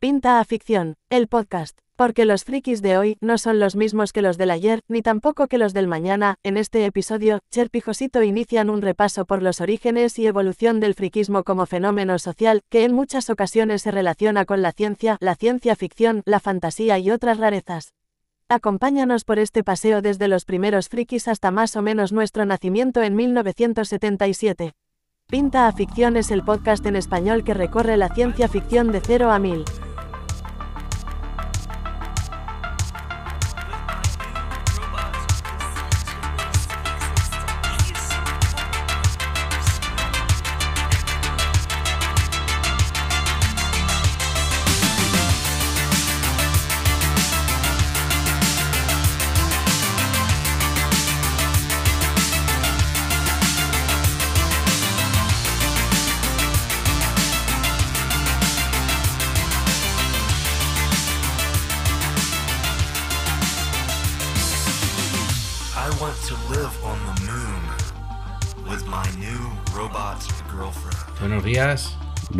Pinta a ficción, el podcast. Porque los frikis de hoy no son los mismos que los del ayer, ni tampoco que los del mañana. En este episodio, Cherp y Josito inician un repaso por los orígenes y evolución del friquismo como fenómeno social, que en muchas ocasiones se relaciona con la ciencia, la ciencia ficción, la fantasía y otras rarezas. Acompáñanos por este paseo desde los primeros frikis hasta más o menos nuestro nacimiento en 1977. Pinta a Ficción es el podcast en español que recorre la ciencia ficción de 0 a 1000.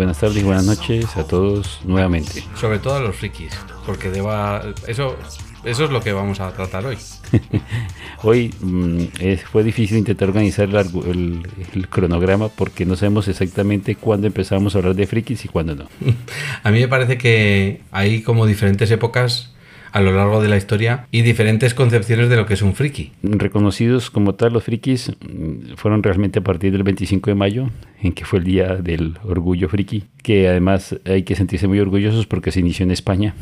Buenas tardes y buenas noches a todos nuevamente. sobre todo a los frikis, porque deba, eso, eso es lo que vamos a tratar hoy. Hoy mm, es- fue difícil intentar organizar el, el- el cronograma porque no sabemos exactamente cuándo empezamos a hablar de frikis y cuándo no. A mí me parece que hay como diferentes épocas a lo largo de la historia y diferentes concepciones de lo que es un friki. Reconocidos como tal, los frikis mm, fueron realmente a partir del 25 de mayo, en que fue el día del orgullo friki, que además hay que sentirse muy orgullosos porque se inició en España.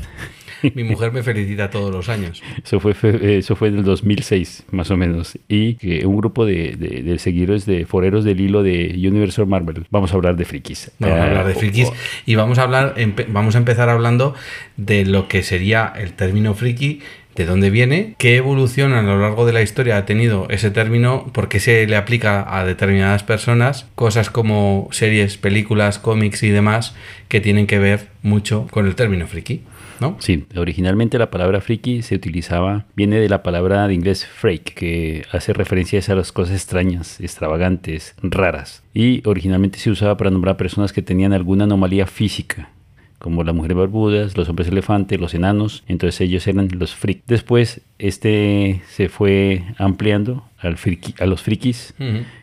Mi mujer me felicita todos los años. Eso fue, fe- eso fue en el 2006, más o menos. Y que un grupo de, de- de seguidores de foreros del hilo de Universal Marvel. Vamos a hablar de frikis. Vamos a Ah, hablar de o- frikis o- y vamos a hablar, vamos a empezar hablando de lo que sería el término friki, de dónde viene, qué evolución a lo largo de la historia ha tenido ese término, por qué se le aplica a determinadas personas, cosas como series, películas, cómics y demás que tienen que ver mucho con el término friki, ¿no? Sí, originalmente la palabra friki se utilizaba, viene de la palabra de inglés freak, que hace referencia a las cosas extrañas, extravagantes, raras. Y originalmente se usaba para nombrar personas que tenían alguna anomalía física, como las mujeres barbudas, los hombres elefantes, los enanos, entonces ellos eran los freak. Después este se fue ampliando al friki- a los frikis,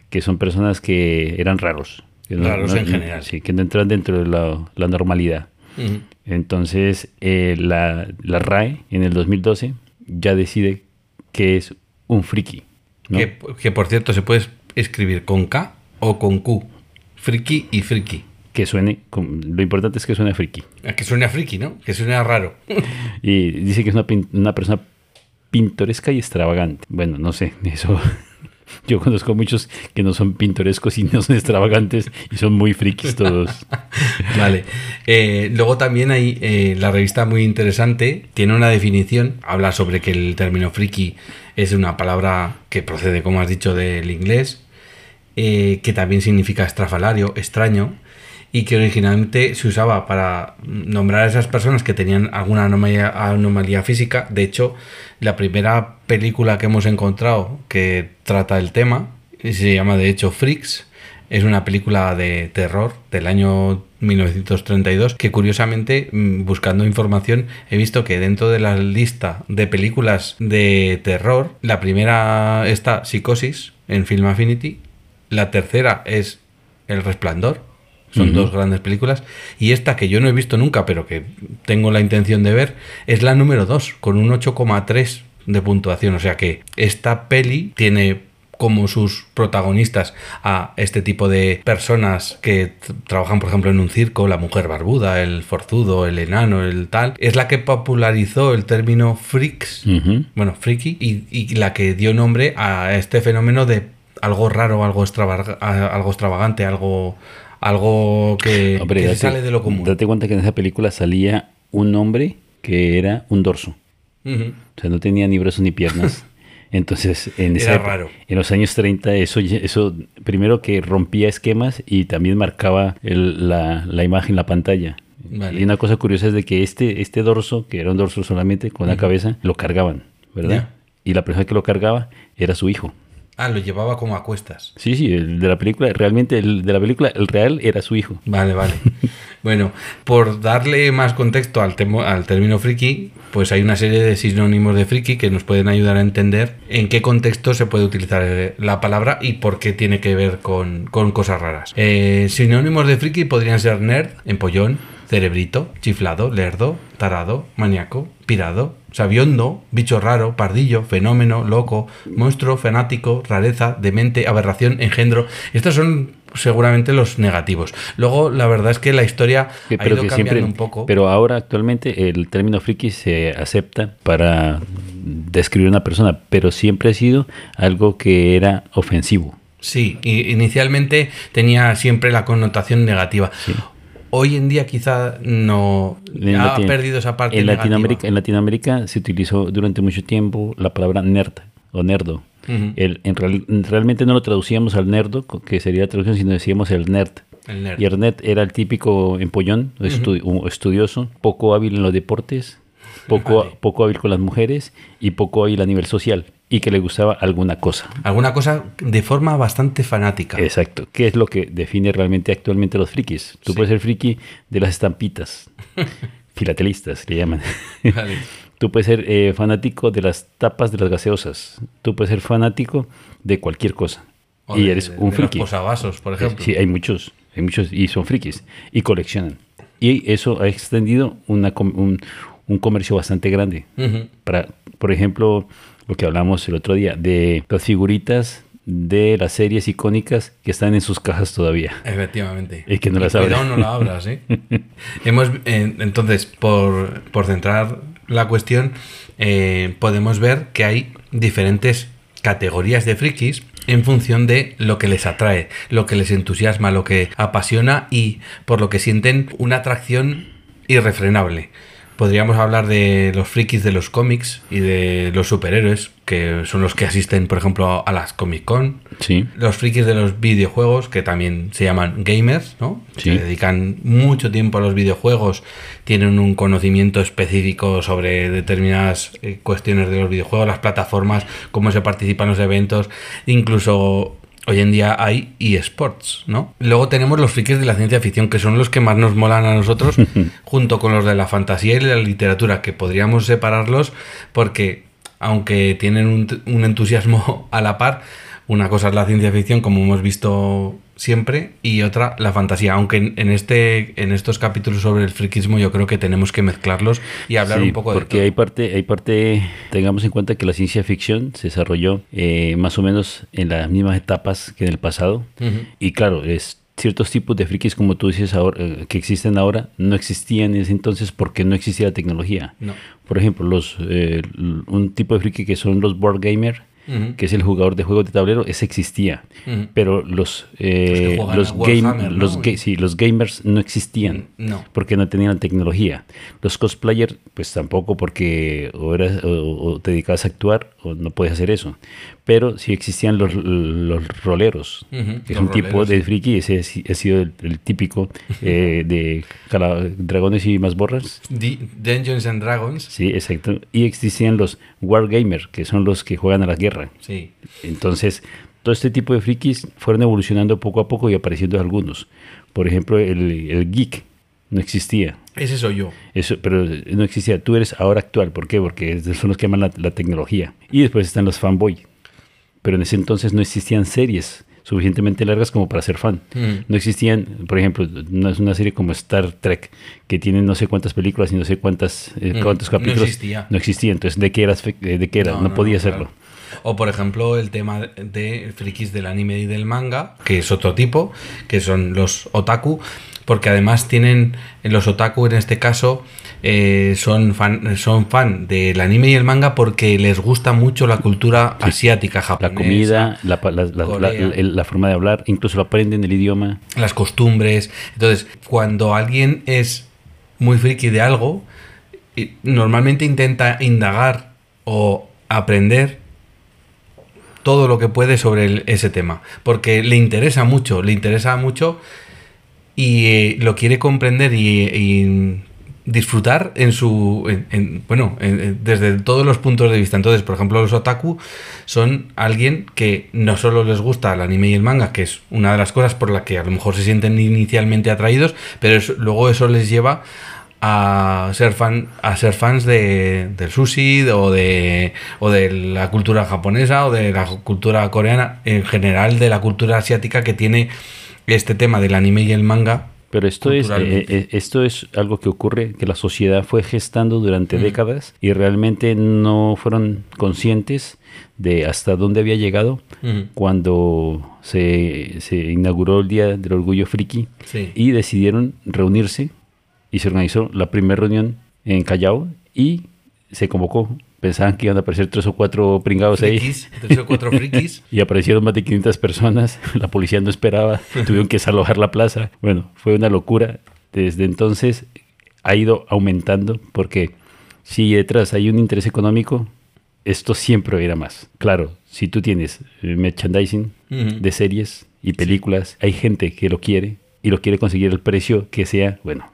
que son personas que eran raros. que Raros en general. Sí, que no entran dentro de la, la normalidad. Ujú. Entonces, eh, la, la RAE en el 2012 ya decide que es un friki. ¿no? Que, que, por cierto se puede escribir con K o con Q, friki y friki. Que suene, lo importante es que suene friki. Que suena friki, ¿no? Que suena raro. Y dice que es una, una persona pintoresca y extravagante. Bueno, no sé, eso. Yo conozco muchos que no son pintorescos y no son extravagantes y son muy frikis todos. Vale. Eh, luego también hay eh, la revista muy interesante, tiene una definición, habla sobre que el término friki es una palabra que procede, como has dicho, del inglés, eh, que también significa estrafalario, extraño, y que originalmente se usaba para nombrar a esas personas que tenían alguna anomalía, física. De hecho, la primera película que hemos encontrado que trata el tema se llama de hecho Freaks. Es una película de terror del año 1932 que curiosamente mm, buscando información he visto que dentro de la lista de películas de terror la primera está Psicosis en Film Affinity, la tercera es El Resplandor son dos grandes películas. Y esta que yo no he visto nunca, pero que tengo la intención de ver, es la número 2, con un 8,3 de puntuación. O sea que esta peli tiene como sus protagonistas a este tipo de personas que trabajan, por ejemplo, en un circo, la mujer barbuda, el forzudo, el enano, el tal. Es la que popularizó el término freaks, bueno, freaky, y, y la que dio nombre a este fenómeno de algo raro, algo, extravaga- algo extravagante, algo, algo que, Hombre, que se date- sale de lo común. Date cuenta que en esa película salía un hombre que era un dorso. O sea, no tenía ni brazos ni piernas. Entonces, en, esa raro. en los años 30, eso, eso primero que rompía esquemas y también marcaba el- la, la imagen en la pantalla. Vale. Y una cosa curiosa es de que este, este dorso, que era un dorso solamente con la cabeza, lo cargaban, ¿verdad? Y la persona que lo cargaba era su hijo. Ah, lo llevaba como a cuestas. Sí, sí, el de la película, realmente el de la película, el real era su hijo. Vale, vale. bueno, por darle más contexto al, temo- al término friki, pues hay una serie de sinónimos de friki que nos pueden ayudar a entender en qué contexto se puede utilizar eh, la palabra y por qué tiene que ver con, con cosas raras. Eh, sinónimos de friki podrían ser nerd, empollón, cerebrito, chiflado, lerdo, tarado, maníaco, pirado, sabiondo, bicho raro, pardillo, fenómeno, loco, monstruo, fanático, rareza, demente, aberración, engendro. Estos son seguramente los negativos. Luego, la verdad es que la historia ha ido cambiando un poco. Pero ahora actualmente el término friki se acepta para describir una persona, pero siempre ha sido algo que era ofensivo. Sí, i- inicialmente tenía siempre la connotación negativa. Hoy en día quizá no En ha Latino- perdido esa parte en negativa. Latinoamérica, en Latinoamérica se utilizó durante mucho tiempo la palabra nerd o nerdo. El- en real- realmente no lo traducíamos al nerdo, que sería la traducción, sino decíamos el nerd. El nerd. Y el nerd era el típico empollón, estu- un estudioso, poco hábil en los deportes, poco, Vale. poco hábil con las mujeres y poco hábil a nivel social. Y que le gustaba alguna cosa. Alguna cosa de forma bastante fanática. Exacto. ¿Qué es lo que define realmente actualmente los frikis? Tú Sí. puedes ser friki de las estampitas. Filatelistas, le llaman. Vale. Tú puedes ser eh, fanático de las tapas de las gaseosas. Tú puedes ser fanático de cualquier cosa. O y de- eres de un los friki. posavasos, por ejemplo. Sí, hay muchos. Hay muchos y son frikis. Y coleccionan. Y eso ha extendido una un, un comercio bastante grande. Para, por ejemplo, lo que hablamos el otro día, de las figuritas de las series icónicas que están en sus cajas todavía. Efectivamente. Y que no las abres. no la abras, ¿eh? Hemos, eh, entonces, por, por centrar la cuestión, eh, podemos ver que hay diferentes categorías de frikis en función de lo que les atrae, lo que les entusiasma, lo que apasiona y por lo que sienten una atracción irrefrenable. Podríamos hablar de los frikis de los cómics y de los superhéroes, que son los que asisten, por ejemplo, a las Comic Con, Sí. los frikis de los videojuegos, que también se llaman gamers, ¿no? Sí. Se dedican mucho tiempo a los videojuegos, tienen un conocimiento específico sobre determinadas eh, cuestiones de los videojuegos, las plataformas, cómo se participan los eventos, incluso hoy en día hay eSports, ¿no? Luego tenemos los frikis de la ciencia ficción, que son los que más nos molan a nosotros, junto con los de la fantasía y la literatura, que podríamos separarlos porque, aunque tienen un, un entusiasmo a la par, una cosa es la ciencia ficción, como hemos visto siempre, y otra la fantasía. Aunque en, en este, en estos capítulos sobre el friquismo yo creo que tenemos que mezclarlos y hablar Sí, un poco de porque todo. hay parte, hay parte, tengamos en cuenta que la ciencia ficción se desarrolló eh, más o menos en las mismas etapas que en el pasado. Ujú. Y claro, es ciertos tipos de frikis, como tú dices ahora, eh, que existen ahora, no existían en ese entonces porque no existía la tecnología. No. Por ejemplo, los eh, un tipo de friki que son los board que es el jugador de juegos de tablero, ese existía. Pero los eh, los, los, ga- sí, los gamers no existían No. porque no tenían la tecnología. Los cosplayers, pues tampoco porque o, eras, o, o te dedicabas a actuar o no puedes hacer eso. Pero sí existían los, los roleros, que es un tipo de friki, ese ha si- ha sido el, el típico eh, de dragones y mazborras. Di- Dungeons and Dragons. Sí, exacto. Y existían los wargamers, que son los que juegan a la guerra. Sí. Entonces, todo este tipo de frikis fueron evolucionando poco a poco y apareciendo algunos. Por ejemplo, el, el geek no existía. Ese soy yo. Eso, pero no existía. Tú eres ahora actual. ¿Por qué? Porque son los que aman la, la tecnología. Y después están los fanboy. Pero en ese entonces no existían series suficientemente largas como para ser fan. Mm. No existían, por ejemplo, no es una serie como Star Trek que tiene no sé cuántas películas y no sé cuántas eh, Mm, cuántos no capítulos. existía. No existía. Entonces, ¿de qué eras? fe- ¿De qué era? No, podía claro. O por ejemplo el tema de frikis del anime y del manga, que es otro tipo, que son los otaku, porque además tienen, los otaku en este caso, eh, son, fan, son fan del anime y el manga porque les gusta mucho la cultura asiática, La japonesa. comida, la, pa- la- la- la- forma de hablar, incluso lo aprenden el idioma. las costumbres. Entonces, cuando alguien es muy friki de algo, normalmente intenta indagar o aprender todo lo que puede sobre ese tema, porque le interesa mucho, le interesa mucho y eh, lo quiere comprender y, disfrutar en su en- en- bueno en- en- desde todos los puntos de vista. Entonces por ejemplo los otaku son alguien que no solo les gusta el anime y el manga que es una de las cosas por la que a lo mejor se sienten inicialmente atraídos pero luego eso les lleva a ser fan a ser fans de, del sushi o de o de la cultura japonesa o de la cultura coreana en general de la cultura asiática que tiene este tema del anime y el manga Pero esto es, eh, eh, esto es algo que ocurre, que la sociedad fue gestando durante Mm. décadas y realmente no fueron conscientes de hasta dónde había llegado Ujú. cuando se, se inauguró el Día del Orgullo Friki Sí. y decidieron reunirse y se organizó la primera reunión en Callao y se convocó. Pensaban que iban a aparecer tres o cuatro pringados ahí. tres o cuatro frikis. Y aparecieron más de 500 personas. La policía no esperaba. Tuvieron que desalojar la plaza. Bueno, fue una locura. Desde entonces ha ido aumentando porque si detrás hay un interés económico, esto siempre va a ir a más. Claro, si tú tienes eh, merchandising de series y películas, hay gente que lo quiere y lo quiere conseguir el precio que sea, bueno,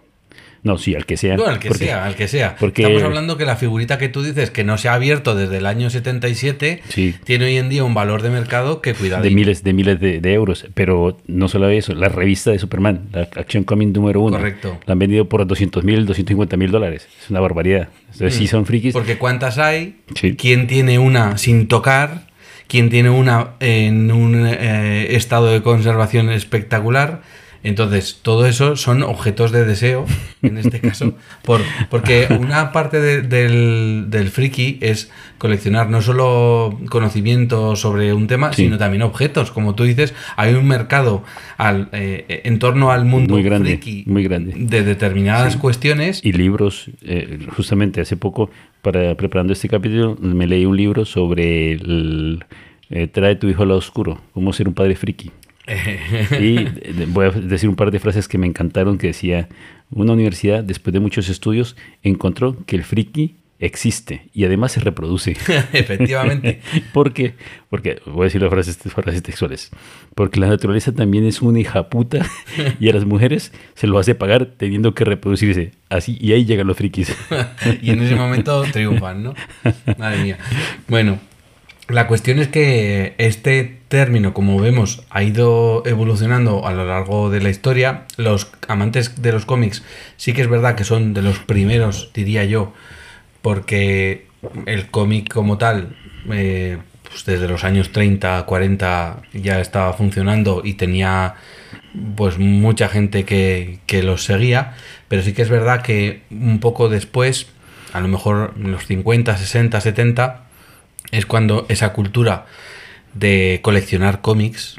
no, sí, al que sea. No, al que porque- sea, al que sea. porque- Estamos hablando que la figurita que tú dices que no se ha abierto desde el año 77 Sí. tiene hoy en día un valor de mercado que cuidado. de miles de miles de, de euros. Pero no solo eso, la revista de Superman, la Action Comic número uno, Correcto. la han vendido por 200 mil, 250 mil dólares. Es una barbaridad. Entonces, sí son frikis. Mm. Porque cuántas hay, Sí. quién tiene una sin tocar, quién tiene una en un eh, estado de conservación espectacular. Entonces, todo eso son objetos de deseo, en este caso, por, porque una parte de- del, del friki es coleccionar no solo conocimiento sobre un tema, Sí. sino también objetos. Como tú dices, hay un mercado al, eh, en torno al mundo Muy grande, friki muy grande. de determinadas cuestiones. Y libros, eh, justamente hace poco, para preparando este capítulo, me leí un libro sobre el, eh, Trae tu hijo al lado oscuro, cómo ser un padre friki. Y voy a decir un par de frases que me encantaron, que decía, una universidad, después de muchos estudios, encontró que el friki existe y además se reproduce. Efectivamente. ¿Por qué? Porque, voy a decir las frases, frases textuales, porque la naturaleza también es una hija puta y a las mujeres se lo hace pagar teniendo que reproducirse. Así, y ahí llegan los frikis. y en ese momento triunfan, ¿no? Madre mía. Bueno, la cuestión es que este término, como vemos, ha ido evolucionando a lo largo de la historia. Los amantes de los cómics sí que es verdad que son de los primeros, diría yo, porque el cómic como tal, eh, pues desde los años 30, 40 ya estaba funcionando y tenía pues mucha gente que, que los seguía, pero sí que es verdad que un poco después, a lo mejor en los 50, 60, 70, es cuando esa cultura de coleccionar cómics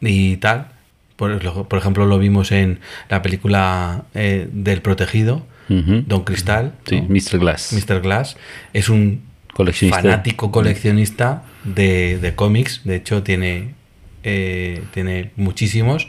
y tal, por, por ejemplo lo vimos en la película eh, del protegido. Don Cristal, Sí, ¿no? Mr. Glass. Mr. Glass, es un Coleccionista. fanático coleccionista de, de cómics, de hecho tiene, eh, tiene muchísimos.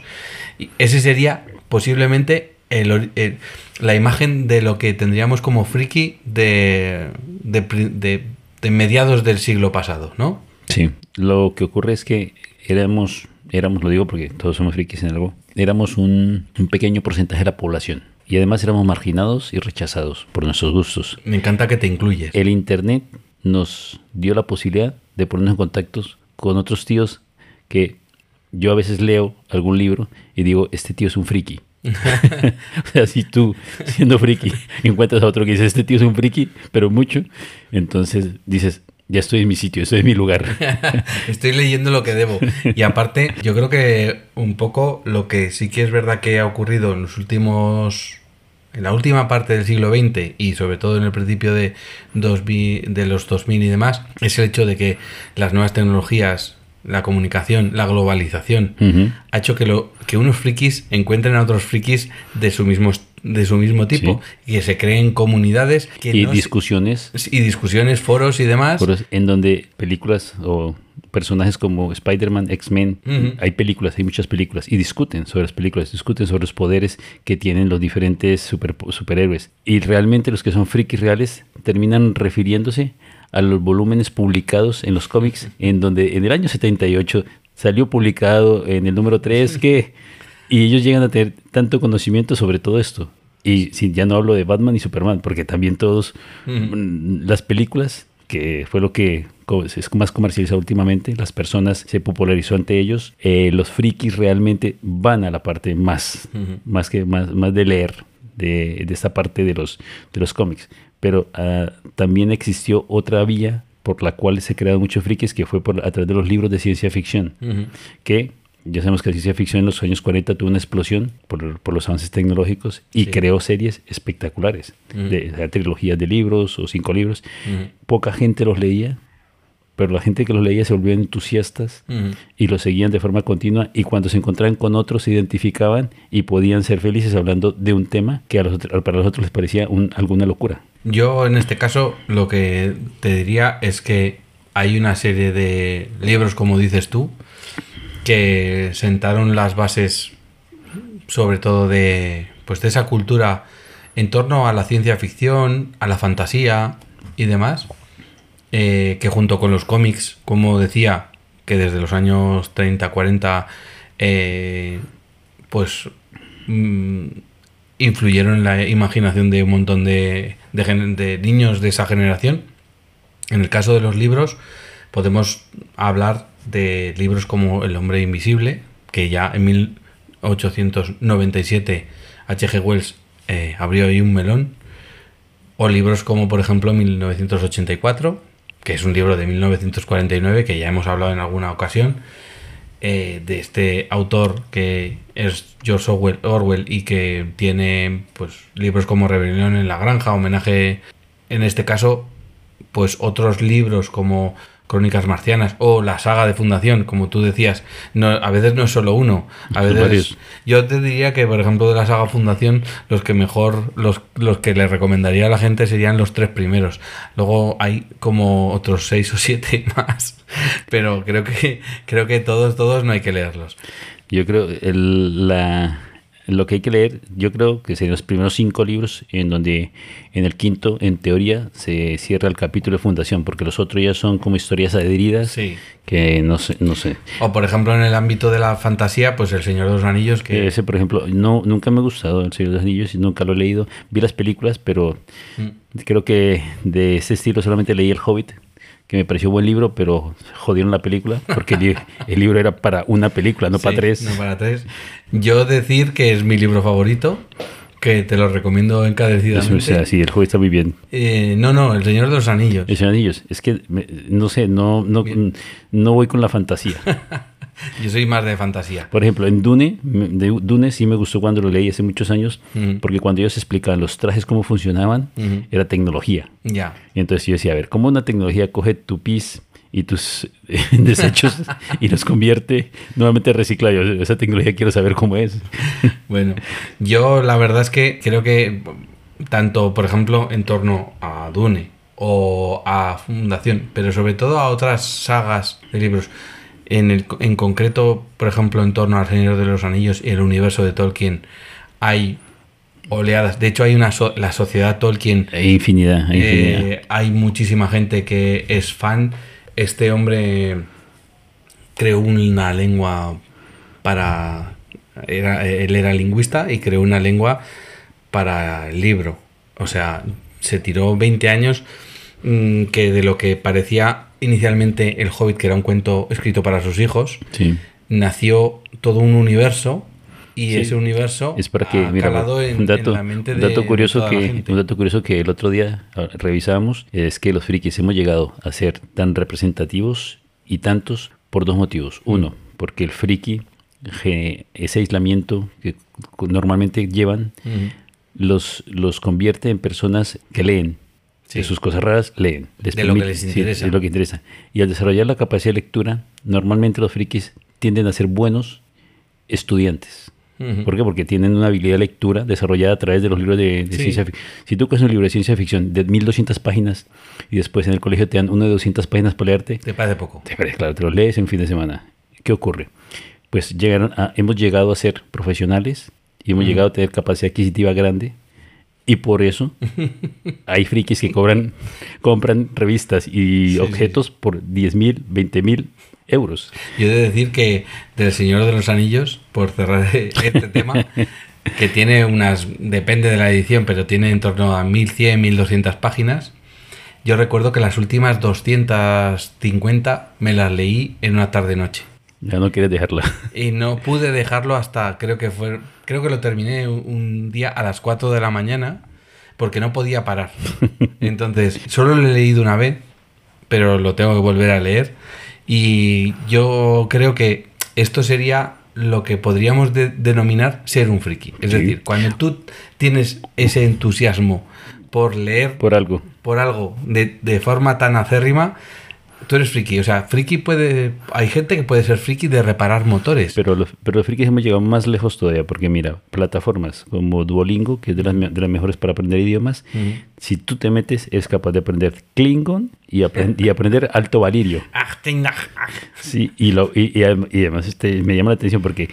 Y ese sería posiblemente el el- la imagen de lo que tendríamos como friki de, de- de mediados del siglo pasado, ¿no? Sí, lo que ocurre es que éramos, éramos, lo digo porque todos somos frikis en algo, éramos un, un pequeño porcentaje de la población. Y además éramos marginados y rechazados por nuestros gustos. Me encanta que te incluyes. El Internet nos dio la posibilidad de ponernos en contactos con otros tíos que yo a veces leo algún libro y digo, este tío es un friki. o sea, si tú, siendo friki, encuentras a otro que dice, este tío es un friki, pero mucho, entonces dices, ya estoy en mi sitio, estoy en mi lugar. Estoy leyendo lo que debo. Y aparte, yo creo que un poco lo que sí que es verdad que ha ocurrido en los últimos. En la última parte del siglo XX y sobre todo en el principio de, 2000 de los 2000 y demás, es el hecho de que las nuevas tecnologías, la comunicación, la globalización, ha hecho que, lo, que unos frikis encuentren a otros frikis de su mismo, de su mismo tipo y que se creen comunidades que y no se- discusiones y discusiones, foros y demás. foros en donde películas o personajes como Spider-Man, X-Men, hay películas, hay muchas películas, y discuten sobre las películas, discuten sobre los poderes que tienen los diferentes super- superhéroes. Y realmente los que son frikis reales terminan refiriéndose a los volúmenes publicados en los cómics, en donde en el año 78 salió publicado en el número 3 que... Y ellos llegan a tener tanto conocimiento sobre todo esto. Y si ya no hablo de Batman y Superman, porque también todos mm, las películas, que fue lo que es más comercializado últimamente, las personas se popularizó ante ellos, eh, los frikis realmente van a la parte más, más que más, más de leer de, de esta parte de los, de los cómics. Pero ah, también existió otra vía por la cual se crearon muchos frikis, que fue por, a través de los libros de ciencia ficción que ya sabemos que la ciencia ficción en los años 40 tuvo una explosión por, por los avances tecnológicos y Sí. creó series espectaculares, Mm. de, sea, trilogías de libros o cinco libros. Ujú. Poca gente los leía, pero la gente que los leía se volvían entusiastas Ujú. y los seguían de forma continua y cuando se encontraban con otros se identificaban y podían ser felices hablando de un tema que a los otros- para los otros les parecía un- alguna locura. Yo en este caso lo que te diría es que hay una serie de libros, como dices tú, que sentaron las bases sobre todo de pues de esa cultura en torno a la ciencia ficción, a la fantasía y demás, eh, que junto con los cómics, como decía, que desde los años 30, 40, eh, pues mm, influyeron en la imaginación de un montón de, de niños de esa generación. En el caso de los libros, podemos hablar de libros como El hombre invisible, que ya en 1897 H.G. Wells eh, abrió ahí un melón, o libros como por ejemplo 1984, que es un libro de 1949 que ya hemos hablado en alguna ocasión, eh, de este autor que es George Orwell, Orwell y que tiene pues libros como Rebelión en la Granja, homenaje en este caso, pues otros libros como Crónicas Marcianas o la saga de Fundación, como tú decías, no, a veces no es solo uno, a veces yo te diría que por ejemplo de la saga Fundación los que mejor los, los que le recomendaría a la gente serían los tres primeros. Luego hay como otros seis o siete más, pero creo que creo que todos todos no hay que leerlos. Yo creo el, la, lo que hay que leer, yo creo que serían los primeros cinco libros en donde en el quinto, en teoría, se cierra el capítulo de fundación, porque los otros ya son como historias adheridas Sí. que no sé, no sé. O por ejemplo en el ámbito de la fantasía, pues El Señor de los Anillos que Ese, por ejemplo, no, nunca me ha gustado El Señor de los Anillos y nunca lo he leído. Vi las películas, pero Mm. creo que de ese estilo solamente leí El Hobbit, que me pareció buen libro, pero jodieron la película, porque el, el libro era para una película, no para Sí, tres. no para tres. Yo decir que es mi libro favorito, que te lo recomiendo encarecidamente. o sea, sí, el Hobbit está muy bien. Eh, no, no, El Señor de los Anillos. El Señor de los Anillos, es que, me- no sé, no, no, Bien. no voy con la fantasía. Yo soy más de fantasía. Por ejemplo, en Dune, de Dune sí me gustó cuando lo leí hace muchos años, Ujú. porque cuando ellos explicaban los trajes, cómo funcionaban, Ujú. era tecnología. Ya. Y entonces yo decía, a ver, ¿cómo una tecnología coge tu pis y tus eh, desechos y los convierte nuevamente recicla? Yo, esa tecnología quiero saber cómo es. Bueno, yo la verdad es que creo que tanto, por ejemplo, en torno a Dune o a Fundación, pero sobre todo a otras sagas de libros, en, el, en concreto, por ejemplo, en torno al Señor de los Anillos y el universo de Tolkien, hay oleadas. De hecho, hay una so- la sociedad Tolkien Hay infinidad, hay infinidad. eh, hay muchísima gente que es fan. Este hombre creó una lengua para... Era, él era lingüista y creó una lengua para el libro. O sea, se tiró 20 años mm, que de lo que parecía inicialmente El Hobbit, que era un cuento escrito para sus hijos, Sí. nació todo un universo y Sí. ese universo Es para que, ha mira, calado en, un dato, en la mente un de, dato de curioso toda la que gente. un dato curioso que el otro día revisábamos es que los frikis hemos llegado a ser tan representativos y tantos por dos motivos. Uno, porque el friki ese aislamiento que normalmente llevan Ujú. los, los convierte en personas que leen. Sí. De sus cosas raras leen. Les De lo que permite- les sí, interesa. es lo que interesa. Y al desarrollar la capacidad de lectura, normalmente los frikis tienden a ser buenos estudiantes. ¿Por qué? Porque tienen una habilidad de lectura desarrollada a través de los libros de, de Sí. ciencia ficción. Si tú coges un libro de ciencia ficción de 1200 páginas y después en el colegio te dan uno de 200 páginas para leerte, Te parece poco. te parece, claro, te lo lees en fin de semana. ¿Qué ocurre? Pues llegaron a- hemos llegado a ser profesionales y hemos llegado a tener capacidad adquisitiva grande y por eso hay frikis que cobran, compran revistas y Sí, objetos por 10 mil, 20 mil euros. Yo he de decir que del Señor de los Anillos, por cerrar este tema, que tiene unas, depende de la edición, pero tiene en torno a 1100, 1200 páginas. Yo recuerdo que las últimas 250 me las leí en una tarde-noche. Ya no quieres dejarla. Y no pude dejarlo hasta, creo que fue, creo que lo terminé un, un día a las 4 de la mañana porque no podía parar. Entonces, solo lo he leído una vez, pero lo tengo que volver a leer. Y yo creo que esto sería lo que podríamos de- denominar ser un friki. Es Sí. decir, cuando tú tienes ese entusiasmo por leer Por algo. por algo de, de forma tan acérrima, tú eres friki. O sea, friki puede. Hay gente que puede ser friki de reparar motores. Pero los, pero los frikis hemos llegado más lejos todavía, porque mira, plataformas como Duolingo, que es de las, de las mejores para aprender idiomas, si tú te metes, es capaz de aprender Klingon y, apren- y aprender Alto Valirio. Ah, ah. Sí, y, lo, y, y adem- y además este, me llama la atención porque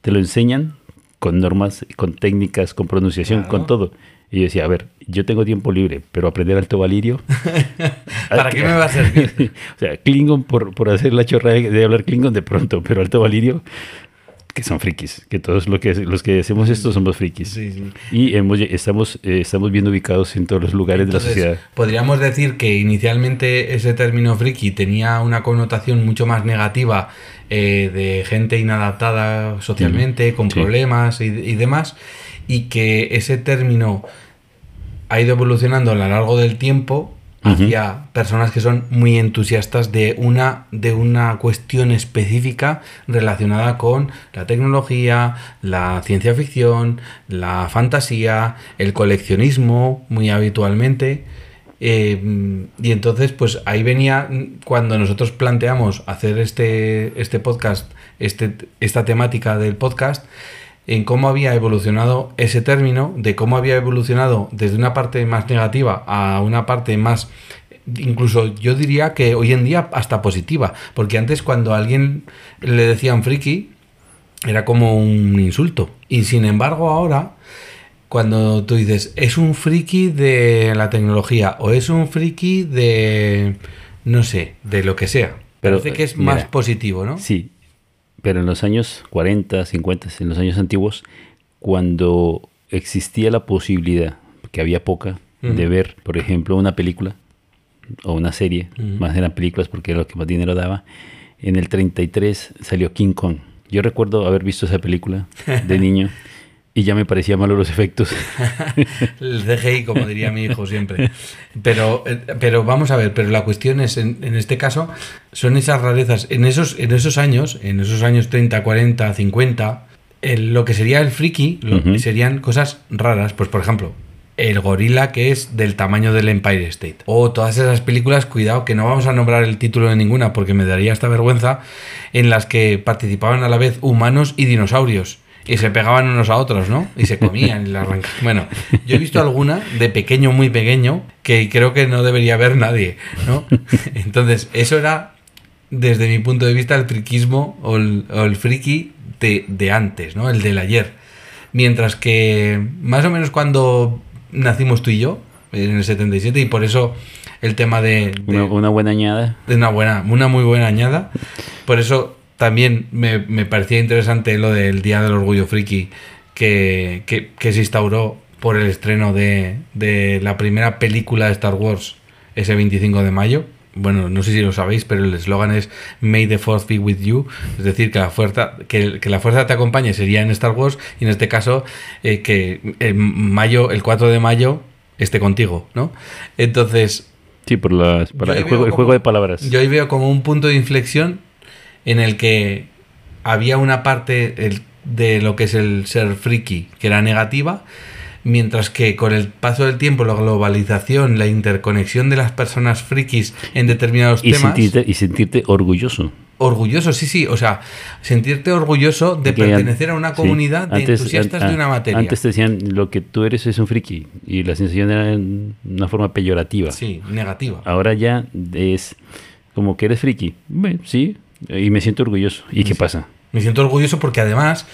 te lo enseñan con normas, con técnicas, con pronunciación, Claro. con todo. Y yo decía, a ver, yo tengo tiempo libre, pero aprender Alto Valirio... ¿Para qué me va a servir? o sea, Klingon por, por hacer la chorra de, hablar Klingon de pronto, pero Alto Valirio, que son frikis, que todos lo que, los que hacemos esto somos frikis. Sí, sí. Y hemos, estamos, eh, estamos bien ubicados en todos los lugares Entonces, de la sociedad. Podríamos decir que inicialmente ese término friki tenía una connotación mucho más negativa eh, de gente inadaptada socialmente, con sí. problemas y, y demás, y que ese término ha ido evolucionando a lo largo del tiempo hacia personas que son muy entusiastas de una, de una cuestión específica relacionada con la tecnología, la ciencia ficción, la fantasía, el coleccionismo, muy habitualmente. Eh, y entonces, pues ahí venía cuando nosotros planteamos hacer este, este podcast, este, esta temática del podcast, en cómo había evolucionado ese término, de cómo había evolucionado desde una parte más negativa a una parte más, incluso yo diría que hoy en día hasta positiva, porque antes cuando a alguien le decían friki, era como un insulto. Y sin embargo ahora, cuando tú dices, es un friki de la tecnología o es un friki de, no sé, de lo que sea. Pero, Parece que es mira, más positivo, ¿no? Sí, pero en los años 40, 50, en los años antiguos, cuando existía la posibilidad, que había poca, de ver, por ejemplo, una película o una serie, más eran películas porque era lo que más dinero daba, en el 33 salió King Kong. Yo recuerdo haber visto esa película de niño y ya me parecía malo los efectos. El CGI, como diría mi hijo siempre. Pero, eh, pero vamos a ver, pero la cuestión es, en, en este caso, son esas rarezas. En esos, en esos años, en esos años 30, 40, 50, el- lo que sería el friki lo- serían cosas raras. Pues, por ejemplo, el gorila que es del tamaño del Empire State. O todas esas películas, cuidado, que no vamos a nombrar el título de ninguna porque me daría esta vergüenza, en las que participaban a la vez humanos y dinosaurios. Y se pegaban unos a otros, ¿no? Y se comían y la arrancaban. Bueno, yo he visto alguna de pequeño, muy pequeño, que creo que no debería ver nadie, ¿no? Entonces, eso era, desde mi punto de vista, el friquismo o el, o el friki de, de antes, ¿no? El del ayer. Mientras que, más o menos cuando nacimos tú y yo, en el 77, y por eso el tema de, de- Una, una buena añada. de una buena, una muy buena añada. Por eso también me, me parecía interesante lo del Día del Orgullo Friki que, que- que se instauró por el estreno de, de la primera película de Star Wars ese 25 de mayo. Bueno, no sé si lo sabéis, pero el eslogan es May the Force be with you. Es decir, que la fuerza, que, que la fuerza te acompañe sería en Star Wars y en este caso eh, que en mayo, el 4 de mayo esté contigo, ¿no? Entonces, Sí, por las, para el, juego, el juego de palabras. yo ahí veo como un punto de inflexión en el que había una parte el- de lo que es el ser friki que era negativa, mientras que con el paso del tiempo, la globalización, la interconexión de las personas frikis en determinados y, temas, sentirte, y sentirte orgulloso. orgulloso, sí, sí, o sea, sentirte orgulloso de Que pertenecer a una sí, comunidad de antes- entusiastas an- de una materia. Antes te decían lo que tú eres es un friki y la sensación era en una forma peyorativa. Sí, negativa. Ahora ya es como que eres friki. Bueno, sí, y me siento orgulloso. ¿Y qué pasa? Me siento orgulloso porque además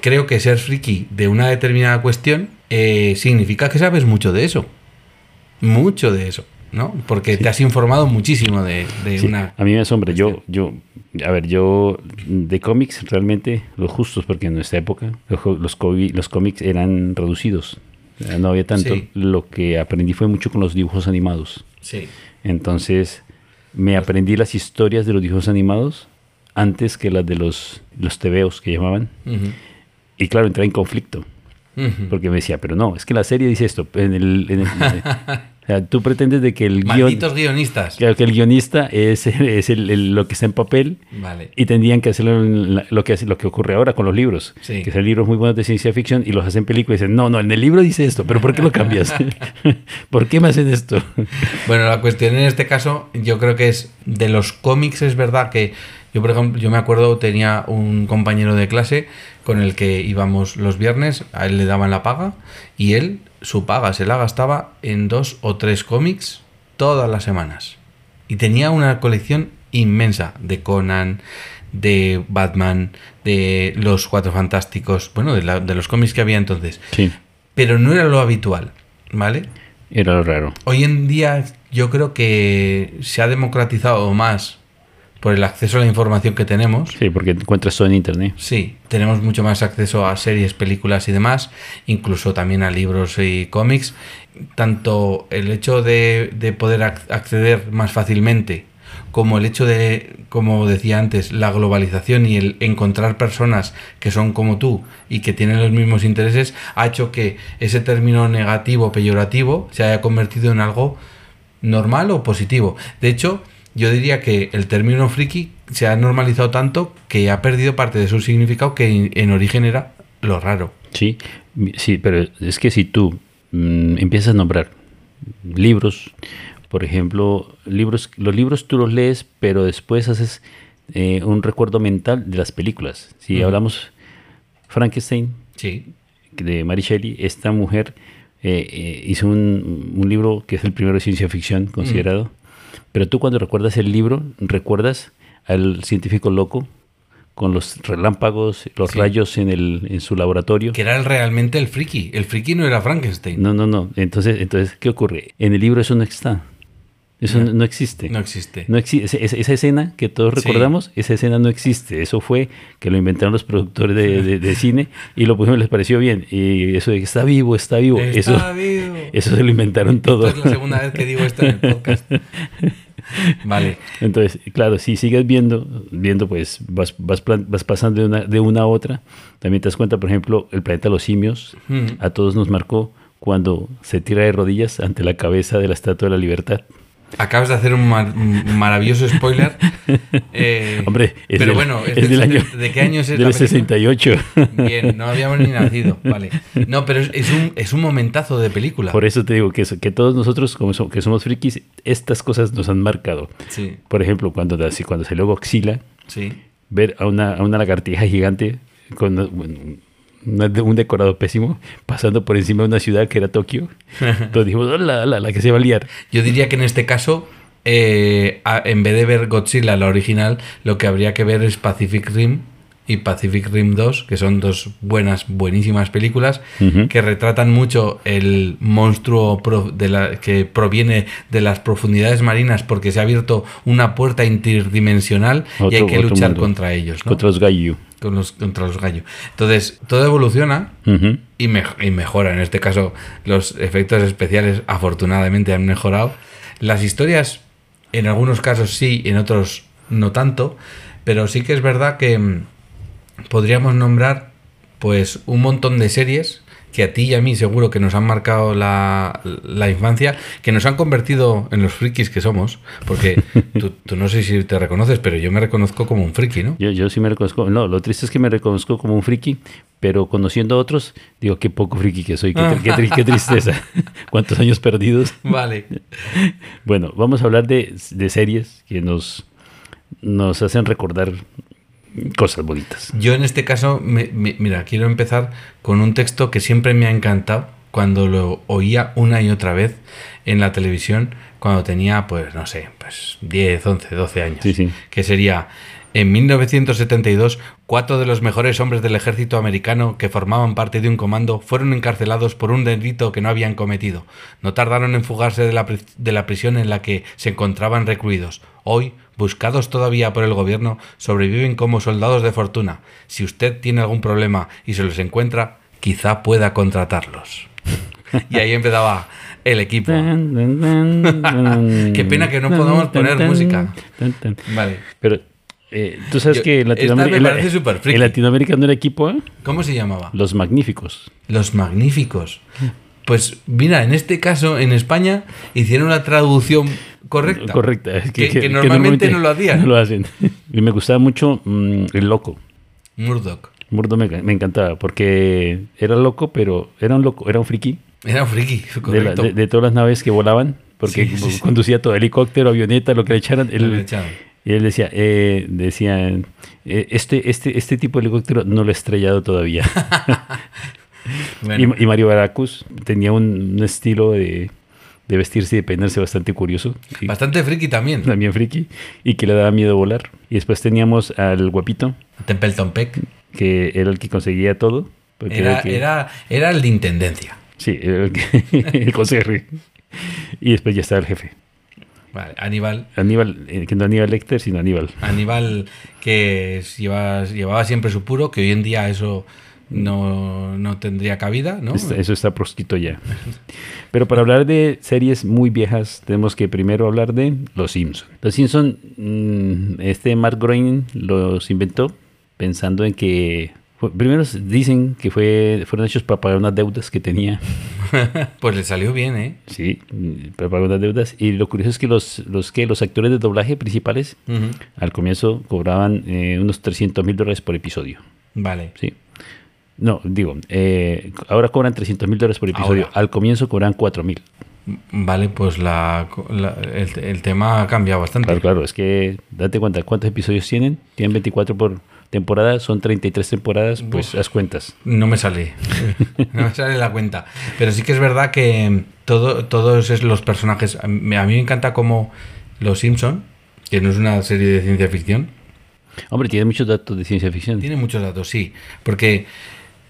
creo que ser friki de una determinada cuestión eh, significa que sabes mucho de eso. Mucho de eso. ¿no? Porque te has informado muchísimo de, de Sí, una... a mí me asombra. Yo, yo, a ver, yo de cómics realmente los justos, porque en nuestra época los, los, cómics eran reducidos. No había tanto. Sí. Lo que aprendí fue mucho con los dibujos animados. Sí. Entonces me aprendí las historias de los dibujos animados antes que las de los, los tebeos que llamaban. Y claro, entré en conflicto. Porque me decía, pero no, es que la serie dice esto. En el, en el- o sea, tú pretendes de que el guion, guionistas. que el guionista es, es el- el- lo que está en papel Vale. y tendrían que la- lo que, lo que ocurre ahora con los libros. Sí. Que son libros muy buenos de ciencia ficción y los hacen películas y dicen, no, no, en el libro dice esto, pero ¿por qué lo cambias? ¿Por qué me hacen esto? Bueno, la cuestión en este caso, yo creo que es de los cómics, es verdad que yo, por ejemplo, yo me acuerdo, tenía un compañero de clase con el que íbamos los viernes, a él le daban la paga y él, su paga se la gastaba en dos o tres cómics todas las semanas. Y tenía una colección inmensa de Conan, de Batman, de los Cuatro Fantásticos, bueno, de, la- de los cómics que había entonces. Sí, Pero no era lo habitual, ¿vale? era lo raro. Hoy en día yo creo que se ha democratizado más por el acceso a la información que tenemos. Sí, porque encuentras todo en internet. Sí, tenemos mucho más acceso a series, películas y demás, incluso también a libros y cómics. Tanto el hecho de, de poder ac- acceder más fácilmente, como el hecho de, como decía antes, la globalización y el encontrar personas que son como tú y que tienen los mismos intereses, ha hecho que ese término negativo, peyorativo, se haya convertido en algo normal o positivo. De hecho, yo diría que el término friki se ha normalizado tanto que ha perdido parte de su significado que en, en origen era lo raro. Sí, sí, pero es que si tú mm, empiezas a nombrar libros, por ejemplo, libros, los libros tú los lees, pero después haces eh, un recuerdo mental de las películas. Si Ujú. hablamos Frankenstein Sí. de Mary Shelley, esta mujer eh, eh, hizo un, un libro que es el primero de ciencia ficción considerado, pero tú cuando recuerdas el libro, recuerdas al científico loco con los relámpagos, los Sí. rayos en, el, en su laboratorio. Que era realmente el friki. El friki no era Frankenstein. No, no, no. Entonces, entonces, ¿qué ocurre? En el libro eso no está. Eso no, existe. No existe. No existe. Esa, esa escena que todos Sí. recordamos, esa escena no existe. Eso fue que lo inventaron los productores de, de- de cine y lo pusieron, les pareció bien. Y eso de que está vivo, está vivo. Está eso, vivo. eso se lo inventaron todo. Esta es la segunda vez que digo esto en el podcast. Vale. Entonces, claro, si sigues viendo, viendo, pues vas, vas, vas pasando de una, de una a otra. También te das cuenta, por ejemplo, el planeta de los simios Mm. a todos nos marcó cuando se tira de rodillas ante la cabeza de la Estatua de la Libertad. Acabas de hacer un, mar- un maravilloso spoiler. Eh, Hombre, es pero del- bueno, es ¿de, del año, ¿de qué año es del la película? 68. Bien, no habíamos ni nacido. Vale. No, pero es, es un, es un momentazo de película. Por eso te digo que, que todos nosotros, como so- que somos frikis, estas cosas nos han marcado. Sí, Por ejemplo, cuando, cuando salió Godzilla, sí. ver a una, a una lagartija gigante con bueno, un decorado pésimo pasando por encima de una ciudad que era Tokio. Entonces dijimos, hola, la, la que se va a liar. Yo diría que en este caso, eh, en vez de ver Godzilla, la original, lo que habría que ver es Pacific Rim y Pacific Rim 2, que son dos buenas, buenísimas películas que retratan mucho el monstruo pro- de la, que proviene de las profundidades marinas porque se ha abierto una puerta interdimensional y hay que luchar mundo. contra ellos, ¿no? Contra los gallo. Con los, contra los gallos. Entonces, todo evoluciona y, y mejora. En este caso, los efectos especiales afortunadamente han mejorado. Las historias, en algunos casos sí, en otros no tanto. Pero sí que es verdad que mm, podríamos nombrar pues un montón de series que a ti y a mí seguro que nos han marcado la, la infancia, que nos han convertido en los frikis que somos, porque tú, tú no sé si te reconoces, pero yo me reconozco como un friki, ¿no? Yo, yo sí me reconozco. No, lo triste es que me reconozco como un friki, pero conociendo a otros, digo, qué poco friki que soy, qué, qué qué tristeza. ¿Cuántos años perdidos? Vale. Bueno, vamos a hablar de, de series que nos, nos hacen recordar cosas bonitas. Yo en este caso, me- me- mira, quiero empezar con un texto que siempre me ha encantado cuando lo oía una y otra vez en la televisión cuando tenía, pues, no sé, pues 10, 11, 12 años. Sí, sí. Que sería, En 1972, cuatro de los mejores hombres del ejército americano que formaban parte de un comando fueron encarcelados por un delito que no habían cometido. No tardaron en fugarse de la, de la prisión en la que se encontraban recluidos. Hoy, buscados todavía por el gobierno, sobreviven como soldados de fortuna. Si usted tiene algún problema y se los encuentra, quizá pueda contratarlos. Y ahí empezaba el equipo. Qué pena que no podamos poner música. Vale. Pero eh, tú sabes Yo- que en esta Latinoamérica, me parece súper friki. en Latinoamérica no era equipo, ¿eh? ¿Cómo se llamaba? Los Magníficos. Los magníficos. Pues mira, en este caso, en España, hicieron la traducción correcta. Correcta. es Que, que normalmente no lo hacían. No lo hacen. Y me gustaba mucho mm, El Loco. Murdoch. Murdo me, me encantaba porque era loco, pero era un loco, era un friki Era un friki, de, la- correcto. de- de todas las naves que volaban, porque Sí, sí, sí. conducía todo, helicóptero, avioneta, lo que le echaran. Lo que le Él, echaban. Y él decía, eh, decía eh, este, este, este tipo de helicóptero no lo he estrellado todavía. Bueno, Y, y Mario Baracus tenía un, un estilo de, de vestirse y de peinarse bastante curioso. Bastante friki también. también friki. Y que le daba miedo volar. Y después teníamos al guapito, Templeton Peck. que era el que conseguía todo. Era, que- era, era el de intendencia. Sí, era el, que, el consejero. Y después ya estaba el jefe. Vale, Aníbal. Aníbal, eh, que no Aníbal Lecter, sino Aníbal. Aníbal que lleva- llevaba siempre su puro, que hoy en día eso no, no tendría cabida, ¿no? Está- eso está proscrito ya. Pero para hablar de series muy viejas, tenemos que primero hablar de Los Simpson. Los Simpson, mm, este Mark Groening los inventó pensando en que primero dicen que fue fueron hechos para pagar unas deudas que tenía. Pues le salió bien, ¿eh? Sí, mm, para pagar unas deudas. Y lo curioso es que los los que los actores de doblaje principales al comienzo cobraban eh, unos 300 mil dólares por episodio. Vale. Sí. No, digo, eh, ahora cobran 300 mil dólares por episodio. Ahora. Al comienzo cobran 4 mil. Vale, pues la, la- el, el tema ha cambiado bastante. Claro, claro, es que date cuenta, ¿cuántos episodios tienen? Tienen 24 por temporada, son 33 temporadas, pues haz cuentas. No me sale. no me sale la cuenta. Pero sí que es verdad que todo, todos es- los personajes. A mí, me encanta como Los Simpson, que no es una serie de ciencia ficción. Hombre, tiene muchos datos de ciencia ficción. Tiene muchos datos, sí. Porque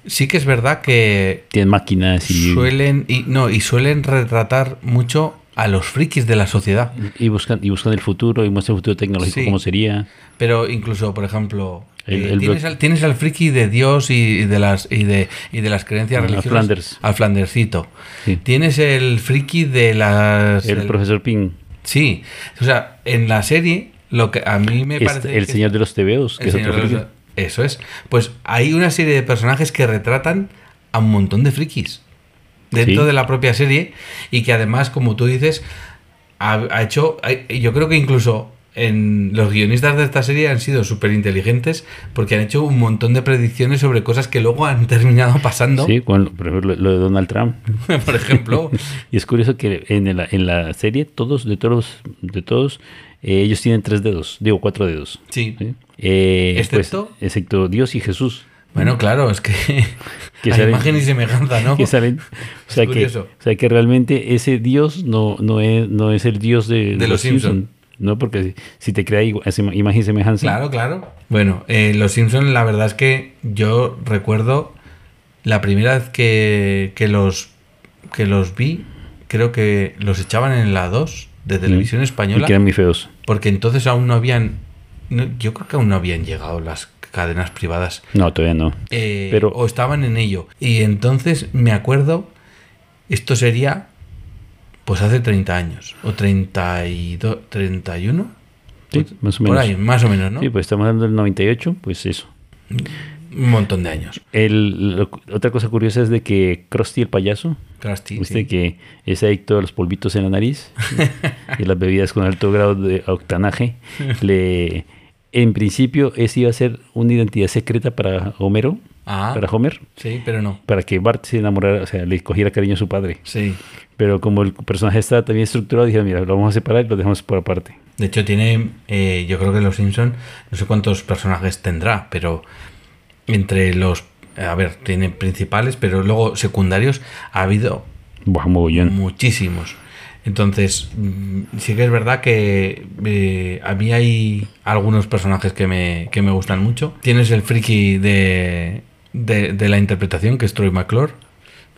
sí que es verdad que Tienen máquinas y, suelen. Y, no, y suelen retratar mucho a los frikis de la sociedad. y buscan y buscan el futuro y muestran el futuro tecnológico Sí. cómo sería. Pero incluso, por ejemplo, El- eh, el tienes, al, tienes al friki de Dios y, de las y de, y de las creencias Al religiosas. Flanders. Al Flandersito. Sí. Tienes el friki de las. El el- profesor Ping, Sí. O sea, en la serie, lo que a mí me este- parece. el señor de los tebeos, que es otro friki. los- Eso es. Pues hay una serie de personajes que retratan a un montón de frikis dentro Sí. de la propia serie y que además, como tú dices, ha, ha hecho. Yo creo que incluso en los guionistas de esta serie han sido súper inteligentes porque han hecho un montón de predicciones sobre cosas que luego han terminado pasando. Sí, con, por ejemplo, lo de Donald Trump. Por ejemplo, Y es curioso que en la, en la serie, todos, de todos, de todos, eh, ellos tienen tres dedos, digo cuatro dedos. sí. ¿sí? Eh, pues, ¿Excepto? excepto Dios y Jesús. Bueno, claro, es que. Que a salen- imagen y semejanza, ¿no? que salen. O sea, Es que, o sea que realmente ese Dios no, no, es, no es el Dios de, De los Simpson. No, porque si, te crea imagen y semejanza. Claro, claro. Bueno, eh, Los Simpson, la verdad es que yo recuerdo la primera vez que, que los que los vi, creo que los echaban en la 2 de televisión Y española, que eran muy feos. porque entonces aún no habían, no, yo creo que aún no habían llegado las cadenas privadas, No, todavía no. eh, Pero- o estaban en ello. Y entonces me acuerdo, esto sería pues hace 30 años, o 32, 31, Sí, más o por ahí, más o menos, ¿no? Sí, pues estamos hablando del 98, pues eso. Un montón de años. El, lo- otra cosa curiosa es de que Krusty el payaso, Krusty, sí. que es adicto a los polvitos en la nariz y las bebidas con alto grado de octanaje, le en principio esa iba a ser una identidad secreta para Homero, Ah, para Homer, sí, pero no. para que Bart se enamorara, o sea, le cogiera cariño a su padre. Sí. Pero como el personaje está también estructurado, dijeron, mira, lo vamos a separar y lo dejamos por aparte. De hecho, tiene. eh, yo creo que Los Simpson, no sé cuántos personajes tendrá, pero entre los. A ver, tiene principales, pero luego secundarios ha habido Buah, muchísimos. Entonces, mm, sí que es verdad que eh, a mí hay algunos personajes que me, que me gustan mucho. Tienes el friki de, de, de la interpretación, que es Troy McClure.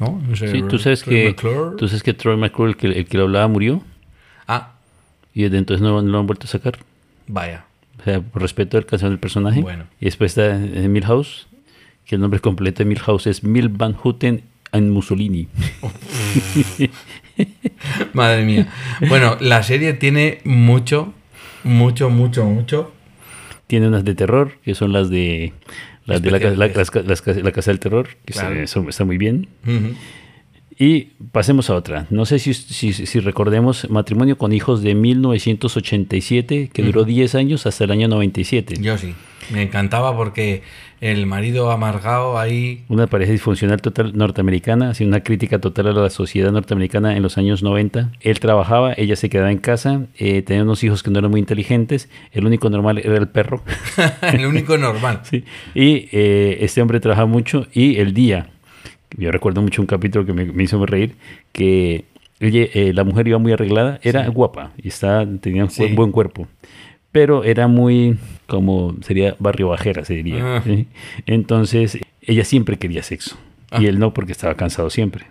¿no? Ese Sí, tú sabes Troy que, McClure. tú sabes que Troy McClure, el que, el que lo hablaba, murió Ah, y desde entonces no, no lo han vuelto a sacar. vaya. O sea, por respeto al canción del personaje. Bueno. Y después está eh, Milhouse, que el nombre completo de Milhouse es Mil Van Houten and Mussolini. Madre mía. Bueno, la serie tiene mucho, mucho, mucho, mucho. Tiene unas de terror, que son las de, las de la, la- la Casa del Terror, que Claro. está, muy bien. Y pasemos a otra. No sé si, si, si recordemos Matrimonio con Hijos de 1987, que duró 10 años hasta el año 97. Yo sí. Me encantaba porque el marido amargado ahí. Una pareja disfuncional total norteamericana, así una crítica total a la sociedad norteamericana en los años 90. Él trabajaba, ella se quedaba en casa, eh, tenía unos hijos que no eran muy inteligentes, el único normal era el perro. el único normal. Sí. Y eh, este hombre trabaja mucho y el día, yo recuerdo mucho un capítulo que me, me hizo reír, que ella, eh, la mujer iba muy arreglada, era guapa y está, tenía un Sí. buen- buen cuerpo, pero era muy, como sería barrio bajera, se diría. Ah. ¿sí? Entonces, ella siempre quería sexo Ah. y él no porque estaba cansado siempre.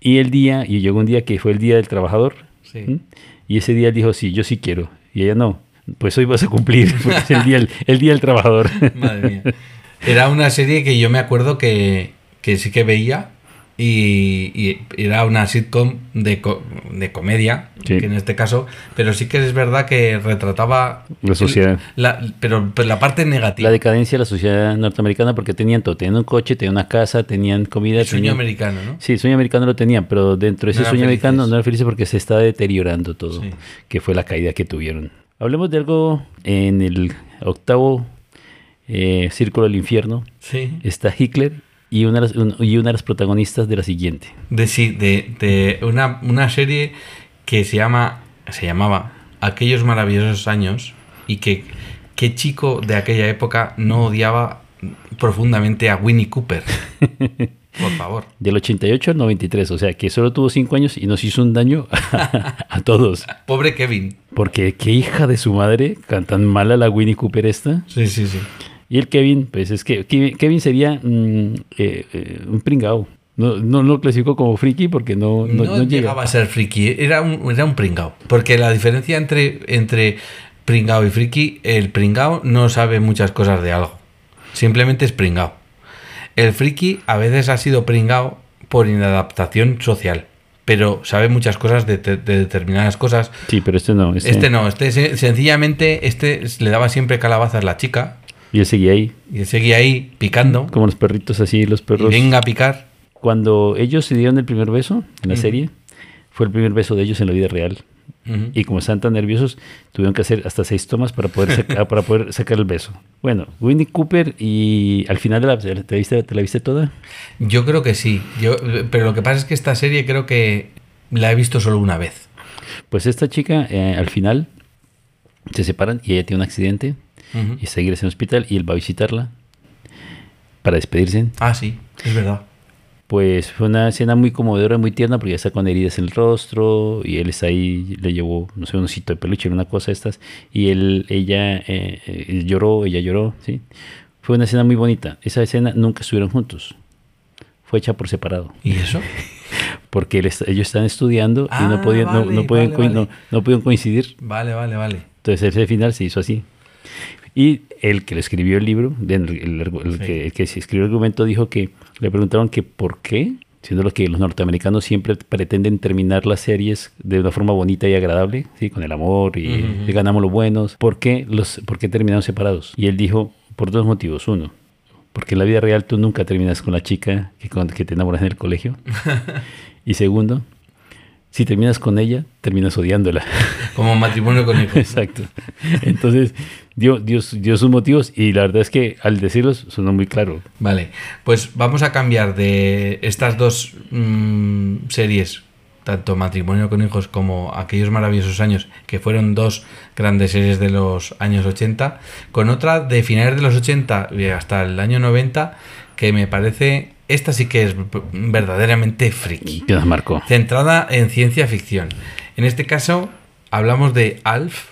Y el día, y llegó un día que fue el día del trabajador, y ese día él dijo, sí, yo sí quiero, y ella no. Pues hoy vas a cumplir, porque es el día, el día del trabajador. Madre mía. Era una serie que yo me acuerdo que, que sí que veía y, y era una sitcom de, co- de comedia, Sí. que en este caso, pero sí que es verdad que retrataba La sociedad. la, pero, pero la parte negativa. La decadencia de la sociedad norteamericana porque tenían todo, tenían un coche, tenían una casa, tenían comida. el sueño tenían- americano, ¿no? Sí, el sueño americano lo tenían, pero dentro de ese No sueño americano no era feliz porque se está deteriorando todo, Sí. que fue la caída que tuvieron. Hablemos de algo en el octavo eh, círculo del infierno. Sí. Está Hitler y una, de las, un- y una de las protagonistas de la siguiente. De sí, de, de una, una serie que se llama. se llamaba Aquellos maravillosos años. Y que qué chico de aquella época no odiaba profundamente a Winnie Cooper. Por favor. Del 88 al 93, o sea que solo tuvo 5 años y nos hizo un daño a, todos. Pobre Kevin. Porque qué hija de su madre, tan mala la Winnie Cooper esta. Sí, sí, sí. Y el Kevin, pues es que Ke- Kevin sería mm, eh, eh, un pringao. No, no lo clasificó como friki porque no, No, no, no llega. llegaba a ser friki, era un, era un pringao. Porque la diferencia entre, entre pringao y friki, el pringao no sabe muchas cosas de algo. Simplemente es pringao. El friki a veces ha sido pringao por inadaptación social. Pero sabe muchas cosas de, de- de determinadas cosas. Sí, pero este no. Este, Este no, este se- sencillamente este le daba siempre calabazas a la chica. Y él seguía ahí, Y él seguía ahí picando. como los perritos así, los Y perros. venga a picar. Cuando ellos se dieron el primer beso en la serie, fue el primer beso de ellos en la vida real. Y como estaban tan nerviosos, tuvieron que hacer hasta seis tomas para poder, saca- para poder sacar el beso. Bueno, Winnie Cooper y al final de la, ¿te, la viste, ¿te la viste toda? Yo creo que sí. Yo, pero lo que pasa es que esta serie creo que la he visto solo una vez. Pues esta chica eh, al final se separan y ella tiene un accidente Ujú. y está en el hospital y él va a visitarla para despedirse. Ah, sí, es verdad. Pues fue una escena muy conmovedora, muy tierna, porque ya está con heridas en el rostro y él está ahí, le llevó, no sé, un osito de peluche, una cosa de estas, y él, ella eh, eh, lloró, ella lloró, ¿sí? Fue una escena muy bonita. Esa escena nunca estuvieron juntos. Fue hecha por separado. ¿Y eso? Porque él est- ellos están estudiando y Ah, no podían, no- vale, no, pueden vale, coi- no- vale. no pudieron coincidir. Vale, vale, vale. Entonces ese final se hizo así. Y el que le escribió el libro, el, el- el Sí. que, el que se escribió el argumento, dijo que le preguntaron que por qué, siendo lo que los norteamericanos siempre pretenden terminar las series de una forma bonita y agradable, ¿sí? con el amor y y ganamos los buenos, ¿por qué, los, ¿por qué terminaron separados? Y él dijo, por dos motivos. Uno, porque en la vida real tú nunca terminas con la chica que, con, que te enamoras en el colegio. y segundo, si terminas con ella, terminas odiándola. Como matrimonio con hijos. Exacto. Entonces, dio, dio, dio sus motivos y la verdad es que al decirlos sonó muy claro. Vale, pues vamos a cambiar de estas dos mm, series, tanto Matrimonio con hijos como Aquellos maravillosos años, que fueron dos grandes series de los años 80, con otra de finales de los 80 y hasta el año 90, que me parece esta sí que es verdaderamente friki. ¿Qué nos marcó? Centrada en ciencia ficción. En este caso, hablamos de ALF,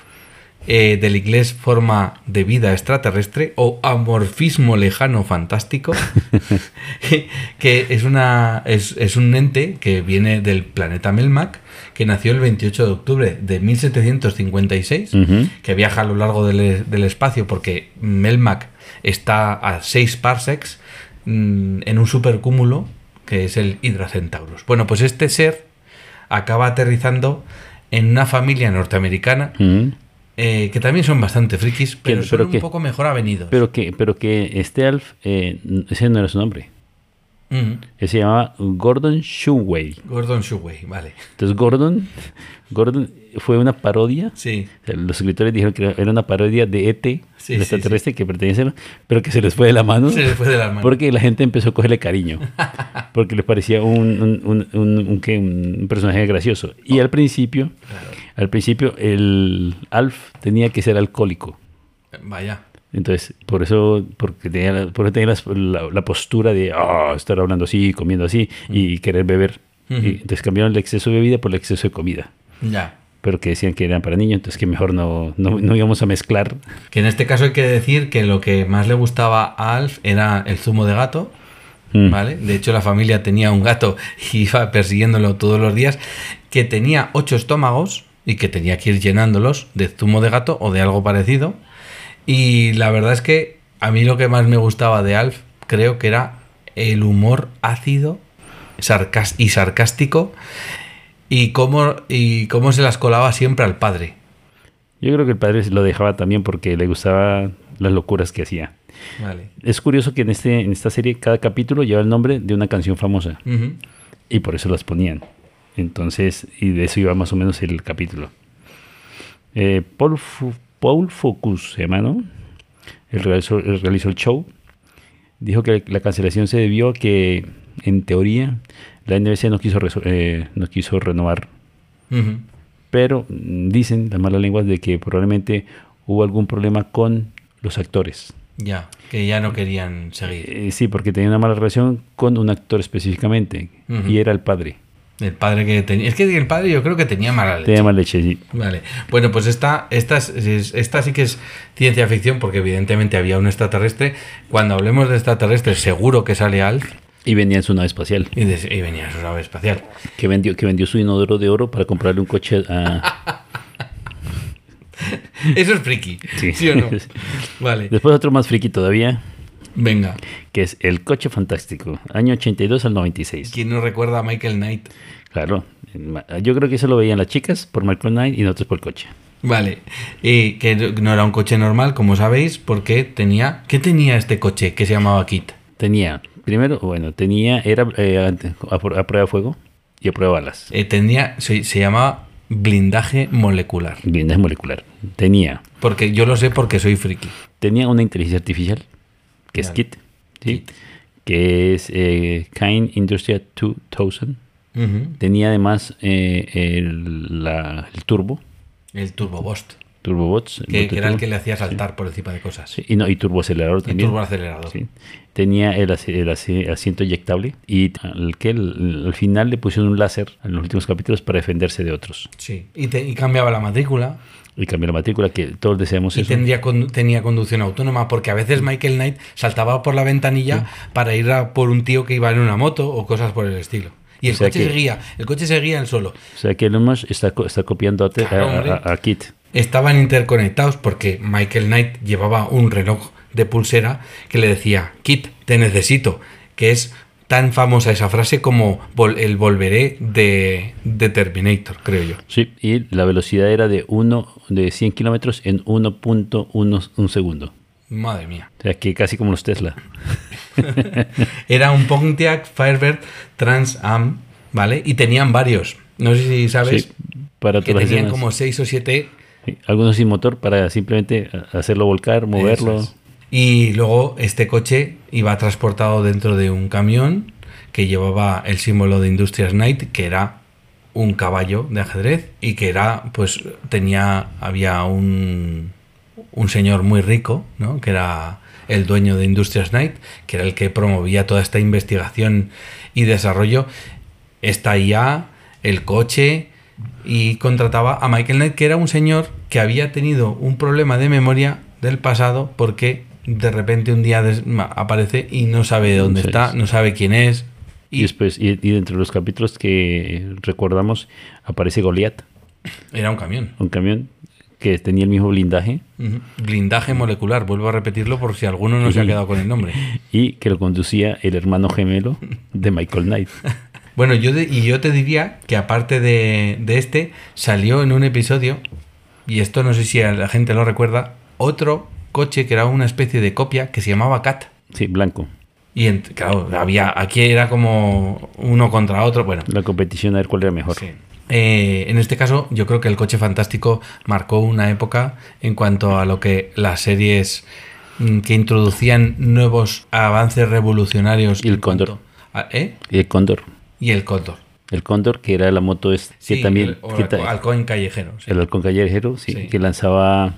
eh, del inglés forma de vida extraterrestre o amorfismo lejano fantástico, que es, una, es, es un ente que viene del planeta Melmac, que nació el 28 de octubre de 1756, Ujú. que viaja a lo largo del, del espacio porque Melmac está a 6 parsecs mm, en un supercúmulo que es el Hydra Centaurus. Bueno, pues este ser acaba aterrizando en una familia norteamericana Ujú. eh, que también son bastante frikis, pero, son ¿Pero un poco mejor avenidos. Pero que, pero que este Alf, eh, ese no era su nombre. Ujú. Él se llamaba Gordon Shumway. Gordon Shumway, vale. Entonces Gordon, Gordon fue una parodia. Sí, O sea, Los escritores dijeron que era una parodia de ET, Sí, el sí, extraterrestre que pertenece, pero que se les fue de la mano. se le fue de las manos. Porque la gente empezó a cogerle cariño. Porque les parecía un, un, un- un- personaje gracioso. Y al principio, al principio, el Alf tenía que ser alcohólico. Vaya. Entonces, por eso, porque tenía, la- por eso tenía las- la, la postura de "Ah, estar hablando así, comiendo así y querer beber. Y entonces cambiaron el exceso de bebida por el exceso de comida. Ya. Pero que decían que eran para niños, entonces que mejor no, no, no íbamos a mezclar. Que en este caso hay que decir que lo que más le gustaba a Alf era el zumo de gato, Mm. ¿vale? De hecho, la familia tenía un gato y iba persiguiéndolo todos los días, que tenía ocho estómagos y que tenía que ir llenándolos de zumo de gato o de algo parecido. Y la verdad es que a mí lo que más me gustaba de Alf creo que era el humor ácido y sarcástico y cómo, y cómo se las colaba siempre al padre. Yo creo que el padre lo dejaba también porque le gustaba las locuras que hacía. Vale. Es curioso que en, este, en esta serie cada capítulo lleva el nombre de una canción famosa y por eso las ponían. Entonces, y de eso iba más o menos el capítulo. Eh, Paul, Paul Focus, se llama, ¿no? Él realizó, él realizó el show. Dijo que la cancelación se debió a que, en teoría, la NBC no quiso, eh, no quiso renovar. Pero mm, dicen las malas lenguas de que probablemente hubo algún problema con los actores. Ya, que ya no querían seguir. Eh, sí, porque tenía una mala relación con un actor específicamente y era el padre. El padre que tenía. Es que el padre yo creo que tenía mala leche. Tenía mala leche. sí. Vale. Bueno, pues esta, esta, es- es- esta sí que es ciencia ficción, porque evidentemente había un extraterrestre. Cuando hablemos de extraterrestres, seguro que sale Alf Y venía en su nave espacial. y, de- y venía su nave espacial. Que vendió, que vendió su inodoro de oro para comprarle un coche a... Eso es friki. Sí. Sí. o no? Vale. Después otro más friki todavía, Venga. que es El Coche Fantástico, año 82 al 96. ¿Quién no recuerda a Michael Knight? Claro, yo creo que eso lo veían las chicas por Michael Knight y nosotros por el coche. Vale. Y que no era un coche normal, como sabéis, porque tenía. ¿Qué tenía este coche que se llamaba Kit? Tenía, primero, bueno, tenía, era eh, a prueba de fuego y a prueba de balas. Eh, tenía. Se, se llamaba blindaje molecular. Blindaje molecular. Tenía, Porque yo lo sé porque soy friki. tenía una inteligencia artificial, que es. KIT, ¿sí? Kit. que es eh, Kind Industria 2000. Ujú. Tenía además eh, el, la- el turbo, El Turbo Boost. turbobots. Que, que era el que le hacía saltar por encima de cosas. Sí, y, no, y turboacelerador El también. turbo acelerador. Sí. Tenía el, el asi- asiento eyectable y al, que al final le pusieron un láser en los últimos capítulos para defenderse de otros. Sí. Y, te- y cambiaba la matrícula. Y cambió la matrícula, que todos deseamos Y eso. tendría con- tenía conducción autónoma. Porque a veces Michael Knight saltaba por la ventanilla para ir a por un tío que iba en una moto o cosas por el estilo. Y el O sea coche que- seguía. El coche seguía él solo. O sea que Elon Musk está, está copiando a, Claro, a- hombre. a- a Kit. Estaban interconectados porque Michael Knight llevaba un reloj de pulsera que le decía, Kit, te necesito, que es tan famosa esa frase como vol- el volveré de, de Terminator, creo yo. Sí, y la velocidad era de, uno, de 100 kilómetros en 1.1 un segundo. Madre mía. O sea que casi como los Tesla. Era un Pontiac Firebird Trans Am, ¿vale? Y tenían varios. No sé si sabes Sí, para que tenían como seis o siete. Sí, Algunos sin motor para simplemente hacerlo volcar, moverlo. Y luego este coche iba transportado dentro de un camión que llevaba el símbolo de Industrias Night, que era un caballo de ajedrez y que era, pues, tenía, había un, un señor muy rico, ¿no? Que era el dueño de Industrias Night, que era el que promovía toda esta investigación y desarrollo, esta IA, el coche, y contrataba a Michael Knight, que era un señor que había tenido un problema de memoria del pasado porque de repente un día aparece y no sabe de dónde Sí, está, sí. no sabe quién es. Y, después, y, de los capítulos que recordamos, aparece Goliath, Era un camión. un camión que tenía el mismo blindaje. Blindaje molecular, vuelvo a repetirlo por si alguno no se ha quedado con el nombre. y que lo conducía el hermano gemelo de Michael Knight. Bueno, yo de- y yo te diría que aparte de, de este, salió en un episodio, y esto no sé si la gente lo recuerda, otro coche que era una especie de copia que se llamaba Cat. Sí, blanco. Y claro, había, aquí era como uno contra otro. Bueno, La competición a ver cuál era mejor. sí. Eh, en este caso, yo creo que el coche fantástico marcó una época en cuanto a lo que las series mm, que introducían nuevos avances revolucionarios. Y el Cóndor. a- ¿eh? Y el Cóndor. Y el Cóndor. El Cóndor, que era la moto es, que Sí, también... el- o que el ta- halcón callejero. sí. el halcón callejero, Sí. que lanzaba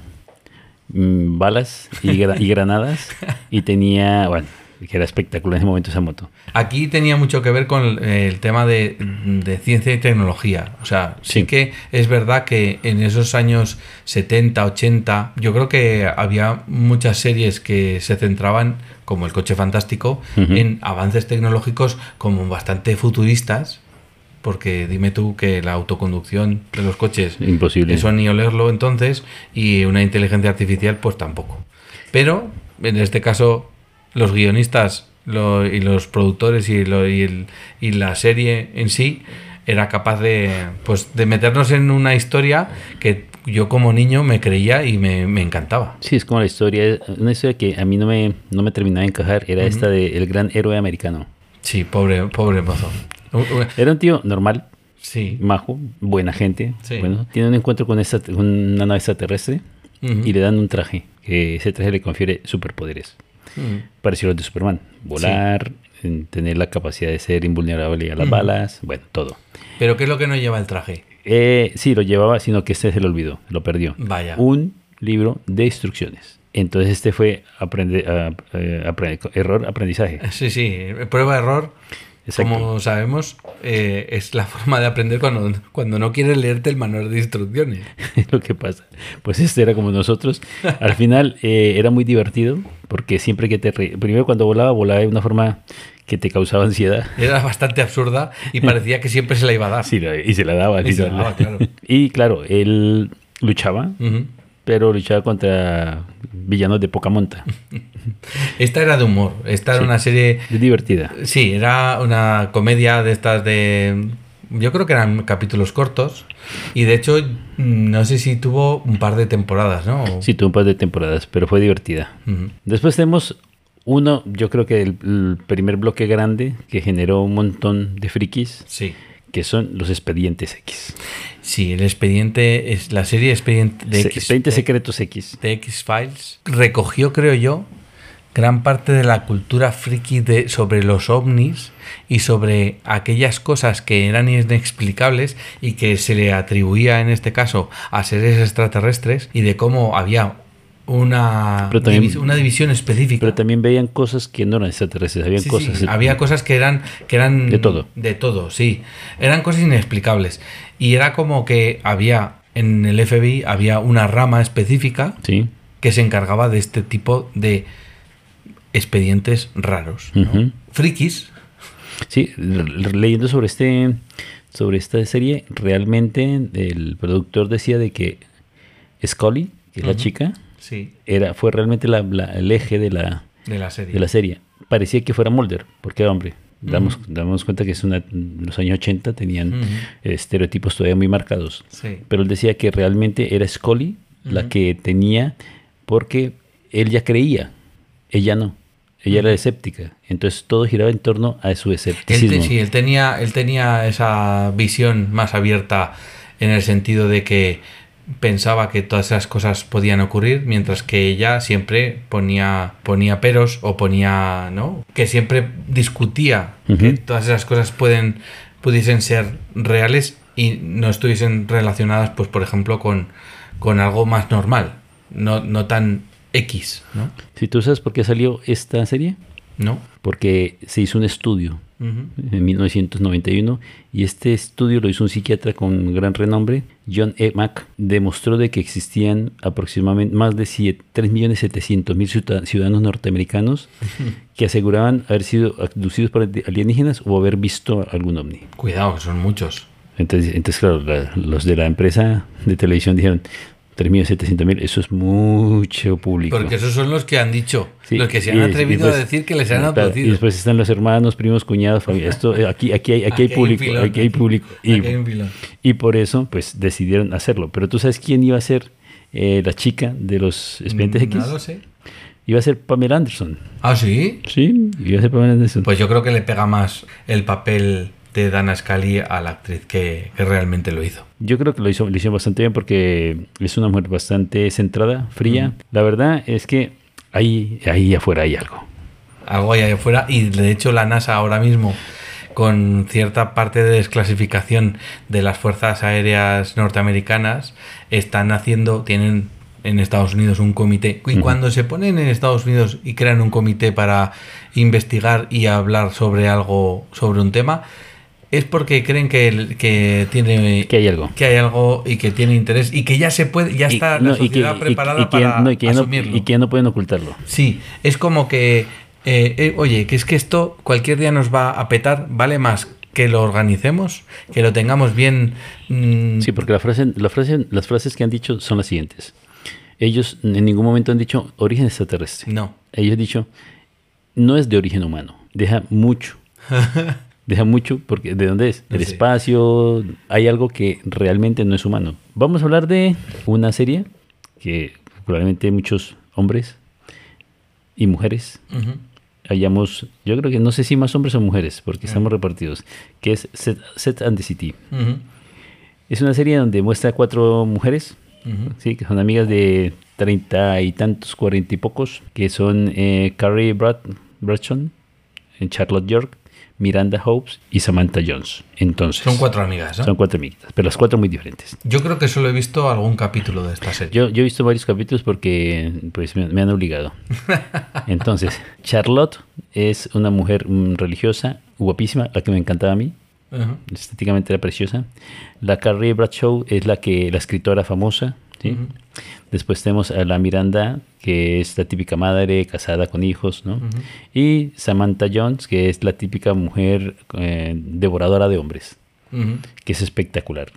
mm, balas y, gra- y granadas y tenía, bueno, que era espectacular en ese momento esa moto. Aquí tenía mucho que ver con el tema de, de ciencia y tecnología. O sea, sí. Sí. que es verdad que en esos años 70, 80, yo creo que había muchas series que se centraban, como El Coche Fantástico, en avances tecnológicos como bastante futuristas. Porque dime tú que la autoconducción de los coches Imposible. eso ni olerlo entonces y una inteligencia artificial pues tampoco. Pero en este caso los guionistas lo- y los productores y, lo- y el- y la serie en sí era capaz de pues de meternos en una historia que yo como niño me creía y me, me encantaba. Sí, es como la historia, una historia que a mí no me, no me terminaba de encajar, era esta de El Gran Héroe Americano. Sí, pobre, pobre mozo. Era un tío normal, Sí. majo, buena gente. Sí. Bueno, tiene un encuentro con, esta, con una nave extraterrestre y le dan un traje, que ese traje le confiere superpoderes. Ujú. Parecido al de Superman, volar, en tener la capacidad de ser invulnerable a las balas, bueno, todo. Pero ¿qué es lo que no lleva el traje? Eh, sí, lo llevaba, sino que este se lo olvidó, lo perdió. Vaya. Un libro de instrucciones. Entonces este fue aprende, a- eh, error, aprendizaje. Sí, sí, prueba error. Exacto. Como sabemos, eh, es la forma de aprender cuando, cuando no quieres leerte el manual de instrucciones. lo que pasa. Pues este era como nosotros. Al final eh, era muy divertido porque siempre que te... re- Primero cuando volaba, volaba de una forma que te causaba ansiedad. Era bastante absurda y parecía que siempre se la iba a dar. Sí, y se la daba. Y se la daba, claro. Y claro, él luchaba, Ujú. Pero luchaba contra villanos de poca monta. Esta era de humor. Esta era una serie. Divertida. Sí, era una comedia de estas de. Yo creo que eran capítulos cortos. Y de hecho, mm, no sé si tuvo un par de temporadas, ¿no? Sí, tuvo un par de temporadas, pero fue divertida. Después tenemos uno, yo creo que el, el primer bloque grande que generó un montón de frikis, Sí. que son los expedientes X. Sí, el expediente. es La serie Expediente de Se- X. expedientes de- secretos X. de X-Files recogió, creo yo, gran parte de la cultura friki de, sobre los ovnis y sobre aquellas cosas que eran inexplicables y que se le atribuía en este caso a seres extraterrestres y de cómo había una, Pero también- divis- una división específica. Pero también veían cosas que no eran extraterrestres, habían Sí, cosas. sí, había cosas que eran que eran De todo. de todo sí eran cosas inexplicables y era como que había en el FBI había una rama específica Sí. que se encargaba de este tipo de expedientes raros. ¿no? Ujú. Frikis. Sí, leyendo sobre este sobre esta serie, realmente el productor decía de que Scully, que es la Ujú. chica, Sí, era fue realmente la- la- el eje de la, de la serie. de la serie. Parecía que fuera Mulder, porque hombre, damos, damos cuenta que es una, los años 80 tenían estereotipos todavía muy marcados. Sí. Pero él decía que realmente era Scully la que tenía, porque él ya creía, ella no. Ella era escéptica. Entonces todo giraba en torno a su Él, escepticismo. te- sí, él tenía, él tenía esa visión más abierta en el sentido de que pensaba que todas esas cosas podían ocurrir, mientras que ella siempre ponía, ponía peros o ponía, ¿no? Que siempre discutía que todas esas cosas pueden, pudiesen ser reales y no estuviesen relacionadas, pues, por ejemplo, con, con algo más normal. no, no tan X, ¿no? Si tú sabes por qué salió esta serie, ¿No? porque se hizo un estudio En 1991 y este estudio lo hizo un psiquiatra con gran renombre, John E. Mack, demostró de que existían aproximadamente más de 3.700.000 ciudadanos norteamericanos que aseguraban haber sido abducidos por alienígenas o haber visto algún ovni. Cuidado, que son muchos. Entonces, entonces claro, la- los de la empresa de televisión dijeron 3.700.000, eso es mucho público. Porque esos son los que han dicho, Sí, los que se han atrevido después- a decir que les han abducido. Y después están los hermanos, primos, cuñados, familia. Esto, eh, aquí, aquí hay, aquí hay público, aquí hay público. Y, Aquí hay un y por eso, pues, decidieron hacerlo. Pero tú sabes quién iba a ser eh, la chica de los expedientes Mm, X. No lo sé. Iba a ser Pamela Anderson. ¿Ah, sí? Sí, iba a ser Pamela Anderson. Pues yo creo que le pega más el papel de Dana Scully a la actriz que, que realmente lo hizo. Yo creo que lo hizo, lo hizo bastante bien porque es una mujer bastante centrada, fría. La verdad es que ahí, ahí afuera hay algo. Algo ahí afuera. Y de hecho la NASA ahora mismo, con cierta parte de desclasificación de las fuerzas aéreas norteamericanas, están haciendo, tienen en Estados Unidos un comité. Y cuando se ponen en Estados Unidos y crean un comité para investigar y hablar sobre algo, sobre un tema, es porque creen que, el- que tiene Que hay algo. que hay algo y que tiene interés y que ya se puede, ya Y- está no, la y que- sociedad preparada y para no, y que ya no- asumirlo. y que no pueden ocultarlo. Sí, es como que, eh, eh, oye, que es que esto cualquier día nos va a petar, vale más que lo organicemos, que lo tengamos bien. mm, Sí, porque la frase, la frase, las frases que han dicho son las siguientes. Ellos en ningún momento han dicho origen extraterrestre. No. Ellos han dicho no es de origen humano. Deja mucho. Deja mucho porque ¿de dónde es? El Sí. espacio. Hay algo que realmente no es humano. Vamos a hablar de una serie que probablemente muchos hombres y mujeres Ujú. hayamos, yo creo que no sé si más hombres o mujeres, porque estamos repartidos, que es Set, Set and the City. Es una serie donde muestra cuatro mujeres. ¿sí? que son amigas de treinta y tantos, cuarenta y pocos, que son eh, Carrie Brad, Bradshaw, eh, Charlotte York, Miranda Hopes y Samantha Jones. Entonces, Son cuatro amigas, ¿no? son cuatro amiguitas, pero las cuatro muy diferentes. Yo creo que solo he visto algún capítulo de esta serie. Yo, yo he visto varios capítulos porque pues, me, me han obligado. Entonces, Charlotte es una mujer mm, religiosa, guapísima, la que me encantaba a mí. Ujú. Estéticamente era preciosa. La Carrie Bradshaw es la que la escritora famosa. ¿Sí? Después tenemos a la Miranda, que es la típica madre casada con hijos. ¿no? Y Samantha Jones, que es la típica mujer eh, devoradora de hombres que es espectacular.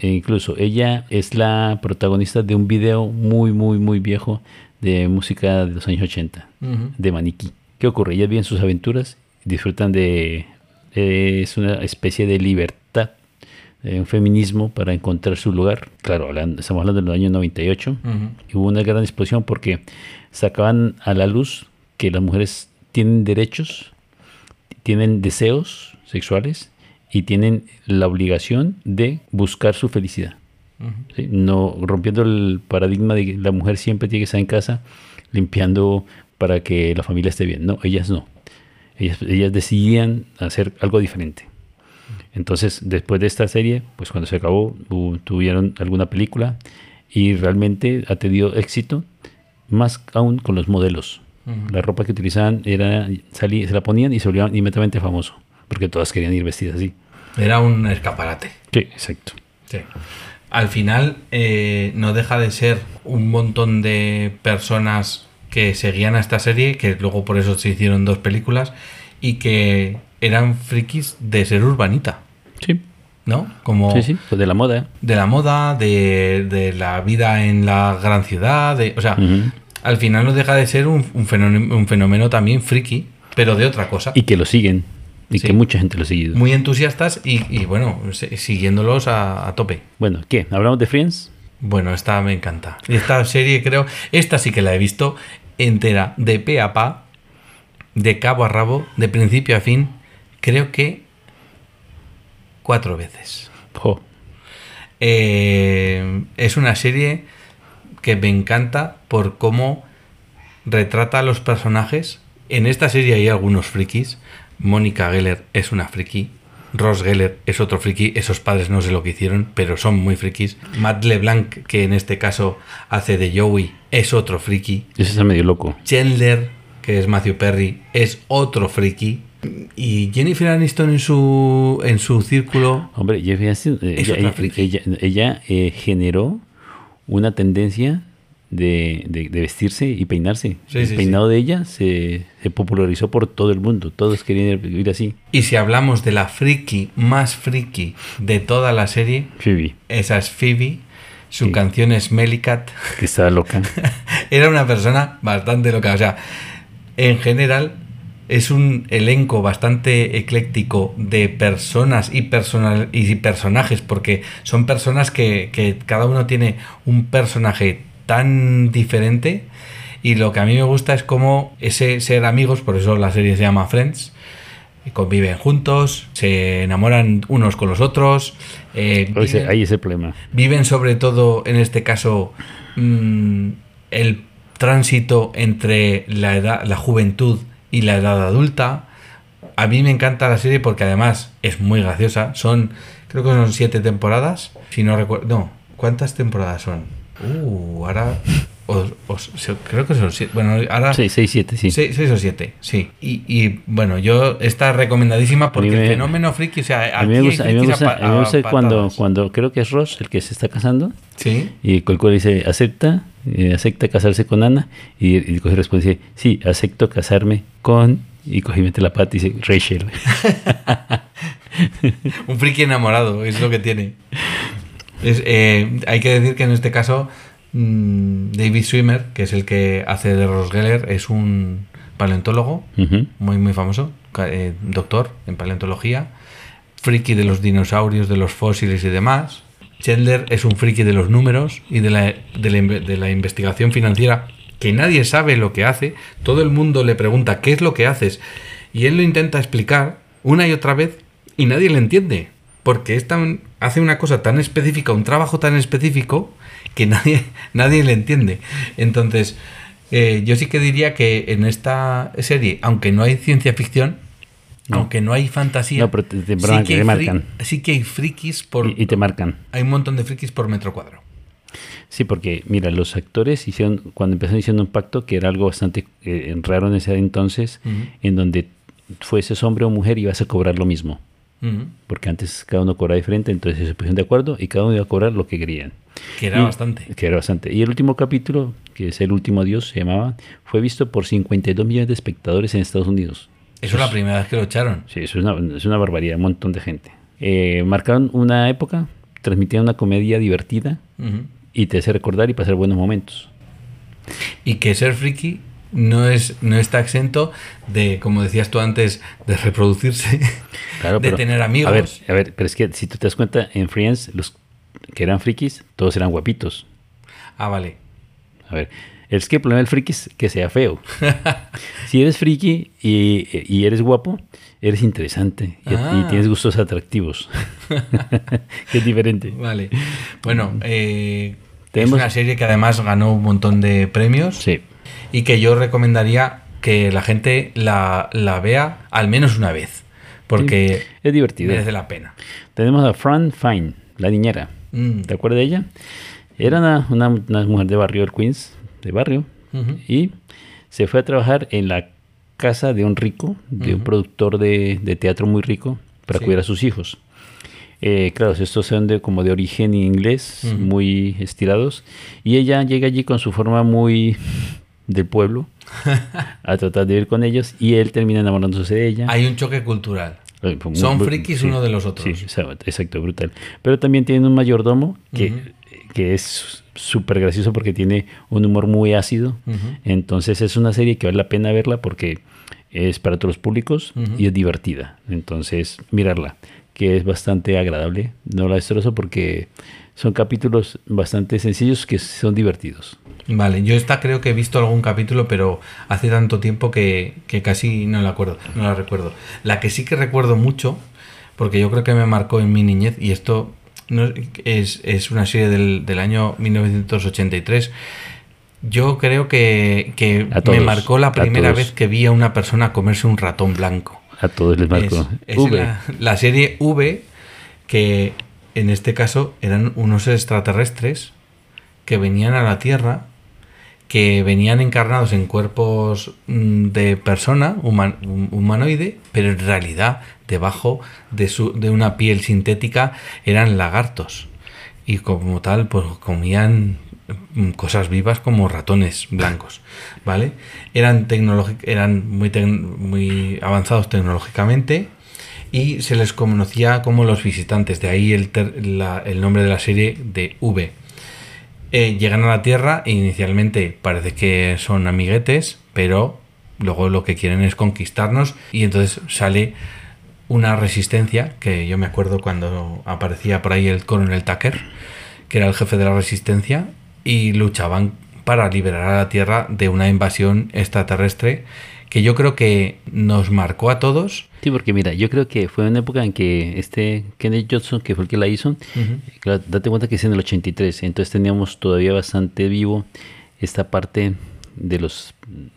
E incluso ella es la protagonista de un video muy, muy, muy viejo de música de los años 80, Ujú. de Maniquí. ¿Qué ocurre? Ellas viven sus aventuras, disfrutan de... eh, es una especie de libertad, un feminismo para encontrar su lugar. Claro, hablando- estamos hablando del año 98. Ujú. Y hubo una gran explosión porque sacaban a la luz que las mujeres tienen derechos, tienen deseos sexuales y tienen la obligación de buscar su felicidad. No rompiendo el paradigma de que la mujer siempre tiene que estar en casa limpiando para que la familia esté bien. No, ellas no. Ellas, ellas decidían hacer algo diferente. Entonces, después de esta serie, pues cuando se acabó, tuvieron alguna película y realmente ha tenido éxito, más aún con los modelos. La ropa que utilizaban era, salí- se la ponían y se volvían inmediatamente famoso, porque todas querían ir vestidas así. Era un escaparate. Sí, exacto. Sí. Al final eh, no deja de ser un montón de personas que seguían a esta serie, que luego por eso se hicieron dos películas, y que eran frikis de ser urbanita, Sí, ¿no? Como sí, sí, pues de la moda. de la moda, de, de la vida en la gran ciudad, de, o sea, al final no deja de ser un, un fenómeno, un fenómeno también friki, pero de otra cosa. Y que lo siguen, y Sí. que mucha gente lo seguido. Muy entusiastas y, y, bueno, siguiéndolos a, a tope. Bueno, ¿qué? ¿Hablamos de Friends? Bueno, esta me encanta. Esta serie creo, esta sí que la he visto entera, de pe a pa, de cabo a rabo, de principio a fin, creo que cuatro veces. Eh, es una serie que me encanta por cómo retrata a los personajes. En esta serie hay algunos frikis. Mónica Geller es una friki. Ross Geller es otro friki, esos padres no sé lo que hicieron, pero son muy frikis. Matt LeBlanc, que en este caso hace de Joey, es otro friki. Ese está medio loco. Chandler, que es Matthew Perry, es otro friki. Y Jennifer Aniston en su, en su círculo Hombre, Jeffrey Aniston, eh, Es ella, ella- ella- eh, generó una tendencia de, de- de vestirse y peinarse. Sí, el sí, peinado de ella se, se popularizó por todo el mundo. Todos querían vivir así. Y si hablamos de la friki más friki de toda la serie, Phoebe, esa es Phoebe. Su canción es Mellycat. que estaba loca. Era una persona bastante loca. O sea, en general es un elenco bastante ecléctico de personas y, personal, y personajes, porque son personas que, que cada uno tiene un personaje tan diferente. Y lo que a mí me gusta es como ese ser amigos, por eso la serie se llama Friends, conviven juntos, se enamoran unos con los otros. eh, ese- viven- ahí es el problema. viven sobre todo, en este caso, mm, el tránsito entre la edad, la juventud y la edad adulta. A mí me encanta la serie porque además es muy graciosa. Son, creo que son siete temporadas. Si no recuerdo, no, ¿cuántas temporadas son? Uh, ahora, os- se- creo que son siete. Bueno, ahora 6, 6, 7, sí. Seis, seis o siete, sí. Y, y, bueno, yo está recomendadísima porque me- el fenómeno friki, o sea, A mí me gusta, a mí me gusta, a mí me gusta cuando, cuando creo que es Ross el que se está casando Sí. y el cual dice acepta, eh, acepta casarse con Ana y, y coge responde dice sí, acepto casarme con y coge y mete la pata y dice Rachel. Un friki enamorado, es lo que tiene. Es, eh, hay que decir que en este caso, mm, David Swimmer, que es el que hace de Ross Geller, es un paleontólogo muy, muy famoso, eh, doctor en paleontología, friki de los dinosaurios, de los fósiles y demás. Chandler es un friki de los números y de la, de la de la investigación financiera, que nadie sabe lo que hace. Todo el mundo le pregunta qué es lo que haces y él lo intenta explicar una y otra vez y nadie le entiende. Porque es tan- hace una cosa tan específica, un trabajo tan específico, que nadie, nadie le entiende. Entonces, eh, yo sí que diría que en esta serie, aunque no hay ciencia ficción, No. aunque no hay fantasía, No, pero te- te sí, que te hay marcan. sí que hay frikis por... Y, y te marcan. Hay un montón de frikis por metro cuadrado. Sí, porque mira, los actores hicieron, cuando empezaron hicieron un pacto que era algo bastante eh, raro en ese entonces, en donde fueses hombre o mujer ibas a cobrar lo mismo. Porque antes cada uno cobraba diferente, entonces se pusieron de acuerdo y cada uno iba a cobrar lo que querían. Que era Y- bastante. Que era bastante. Y el último capítulo, que es el último Dios, se llamaba, fue visto por 52 millones de espectadores en Estados Unidos. Eso es la primera vez que lo echaron. Sí, eso es una, es una barbaridad, un montón de gente. Eh, marcaron una época, transmitían una comedia divertida y te hace recordar y pasar buenos momentos. Y que ser friki no, es, no está exento de, como decías tú antes, de reproducirse, Claro, de pero- tener amigos. A ver, a ver, pero es que si tú te das cuenta, en Friends, los que eran frikis, todos eran guapitos. Ah, vale. A ver, es que el problema del friki es que sea feo. si eres friki y, y eres guapo, eres interesante y, Ah. y tienes gustos atractivos. que es diferente. Vale. Bueno, eh, es una serie que además ganó un montón de premios Sí. Y que yo recomendaría que la gente la, la vea al menos una vez. Porque Es divertido. merece la pena. Tenemos a Fran Fine, la niñera. Mm. ¿Te acuerdas de ella? Era una, una- una mujer de barrio del Queens, de barrio, Ujú. y se fue a trabajar en la casa de un rico, de un Ujú. productor de, de teatro muy rico, para Sí. cuidar a sus hijos. Eh, claro, estos son de, como de origen inglés, Ujú. muy estirados, y ella llega allí con su forma muy del pueblo a tratar de vivir con ellos, y él termina enamorándose de ella. Hay un choque cultural. Pues, Son muy- frikis uno de los otros. Sí, exacto, brutal. Pero también tiene un mayordomo que, que es súper gracioso porque tiene un humor muy ácido. Entonces es una serie que vale la pena verla porque es para todos los públicos y es divertida. Entonces, mirarla, que es bastante agradable. No la destrozo porque son capítulos bastante sencillos que son divertidos. Vale, yo esta creo que he visto algún capítulo, pero hace tanto tiempo que, que casi no la acuerdo, no la recuerdo. La que sí que recuerdo mucho, porque yo creo que me marcó en mi niñez, y esto no, es, es una serie del, del año 1983. Yo creo que, que todos, me marcó la primera vez que vi a una persona comerse un ratón blanco. A todos les marcó. Es, es V. La, la serie V, que en este caso eran unos extraterrestres que venían a la Tierra, que venían encarnados en cuerpos mm, de persona, human- hum- humanoide, pero en realidad debajo de, su, de una piel sintética eran lagartos. Y como tal, pues comían mm, cosas vivas como ratones blancos, ¿vale? Eran, eran muy, muy avanzados tecnológicamente y se les conocía como los visitantes, de ahí el, el nombre de la serie de V. Eh, llegan a la Tierra inicialmente parece que son amiguetes, pero luego lo que quieren es conquistarnos y entonces sale una resistencia que yo me acuerdo cuando aparecía por ahí el coronel Tucker, que era el jefe de la resistencia y luchaban para liberar a la Tierra de una invasión extraterrestre que yo creo que nos marcó a todos. Sí, porque mira, yo creo que fue una época en que este Kenneth Johnson, que fue el que la hizo, claro, date cuenta que es en el 83, entonces teníamos todavía bastante vivo esta parte de los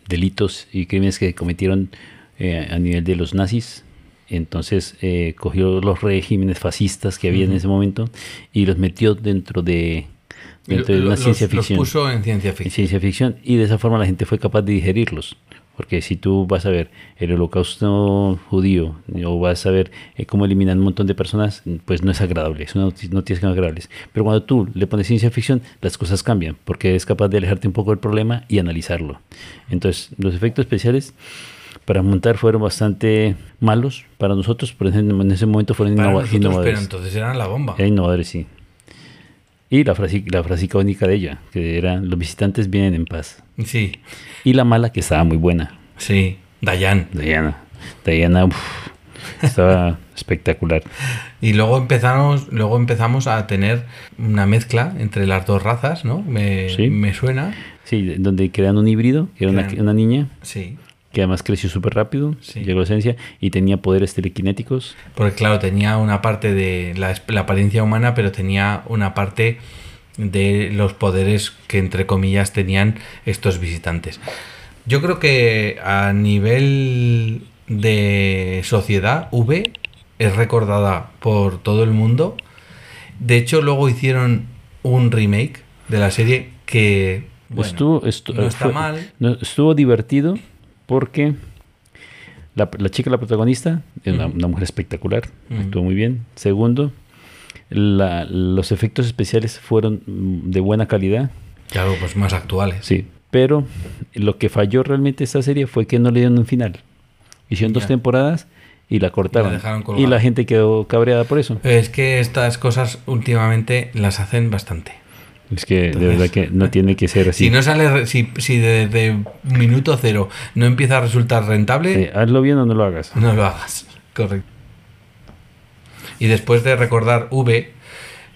delitos y crímenes que cometieron eh, a nivel de los nazis. Entonces eh, cogió los regímenes fascistas que había en ese momento y los metió dentro de, dentro de una los- ciencia los ficción puso en ciencia en ficción. ciencia ficción y de esa forma la gente fue capaz de digerirlos. Porque si tú vas a ver el holocausto judío o vas a ver eh, cómo eliminan un montón de personas, pues no es agradable, son noti- noticias que no agradables. Pero cuando tú le pones ciencia ficción, las cosas cambian, porque es capaz de alejarte un poco del problema y analizarlo. Entonces, los efectos especiales para montar fueron bastante malos para nosotros, pero en en ese momento fueron Para innova- nosotros, pero innovadores. entonces eran la bomba. Eran innovadores, sí. Y la frase, la frase icónica de ella, que era, los visitantes vienen en paz. Sí, Y la mala, que estaba muy buena, sí. Dayan. Diana. Diana uf, estaba espectacular. Y luego empezamos, luego empezamos a tener una mezcla entre las dos razas, ¿no? Me, Sí. me suena. Sí, donde crean un híbrido, que era una, una niña, Sí. Que además creció súper rápido, Sí. llegó a la esencia y tenía poderes telequinéticos. Porque claro, tenía una parte de la, la apariencia humana, pero tenía una parte de los poderes que entre comillas tenían estos visitantes. Yo creo que a nivel de sociedad, V es recordada por todo el mundo. De hecho, luego hicieron un remake de la serie que bueno, estuvo, estu- no está fue- mal. no, estuvo divertido porque la, la chica, la protagonista, es una, mujer espectacular, Ujú. actuó muy bien. Segundo, la- los efectos especiales fueron mm, de buena calidad. Claro, pues más actuales. Sí, pero lo que falló realmente esta serie fue que no le dieron un final. Hicieron dos temporadas y la cortaron. dejaron y colgada. la gente quedó cabreada por eso. Es que estas cosas últimamente las hacen bastante. Es que de verdad que no tiene que ser así. Si no sale, si, si desde minuto cero no empieza a resultar rentable, hazlo bien o no lo hagas. no lo hagas. Correcto. Y después de recordar V,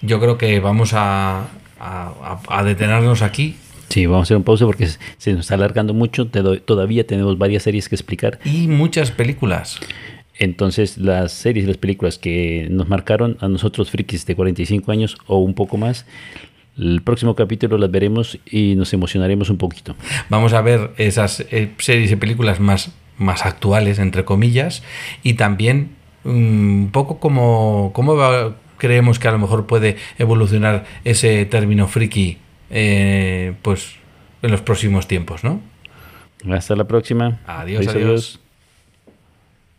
yo creo que vamos a, a- detenernos aquí Sí, vamos a hacer un pausa porque se- se nos está alargando mucho. te doy- todavía tenemos varias series que explicar. y muchas películas. Entonces, las series y las películas que nos marcaron a nosotros frikis de 45 años o un poco más, el próximo capítulo las veremos y nos emocionaremos un poquito. Vamos a ver esas eh, series y películas más, más actuales, entre comillas, y también mm, un poco como cómo va- creemos que a lo mejor puede evolucionar ese término friki eh, pues en los próximos tiempos, ¿no? Hasta la próxima. Adiós, adiós.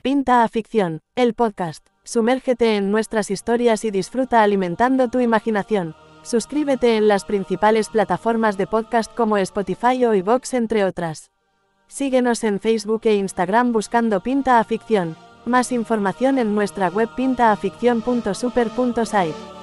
Pinta a Ficción, el podcast. Sumérgete en nuestras historias y disfruta alimentando tu imaginación. Suscríbete en las principales plataformas de podcast como Spotify o iVoox entre otras. Síguenos en Facebook e Instagram buscando Pinta a Ficción. Más información en nuestra web pintaaficción.super.site.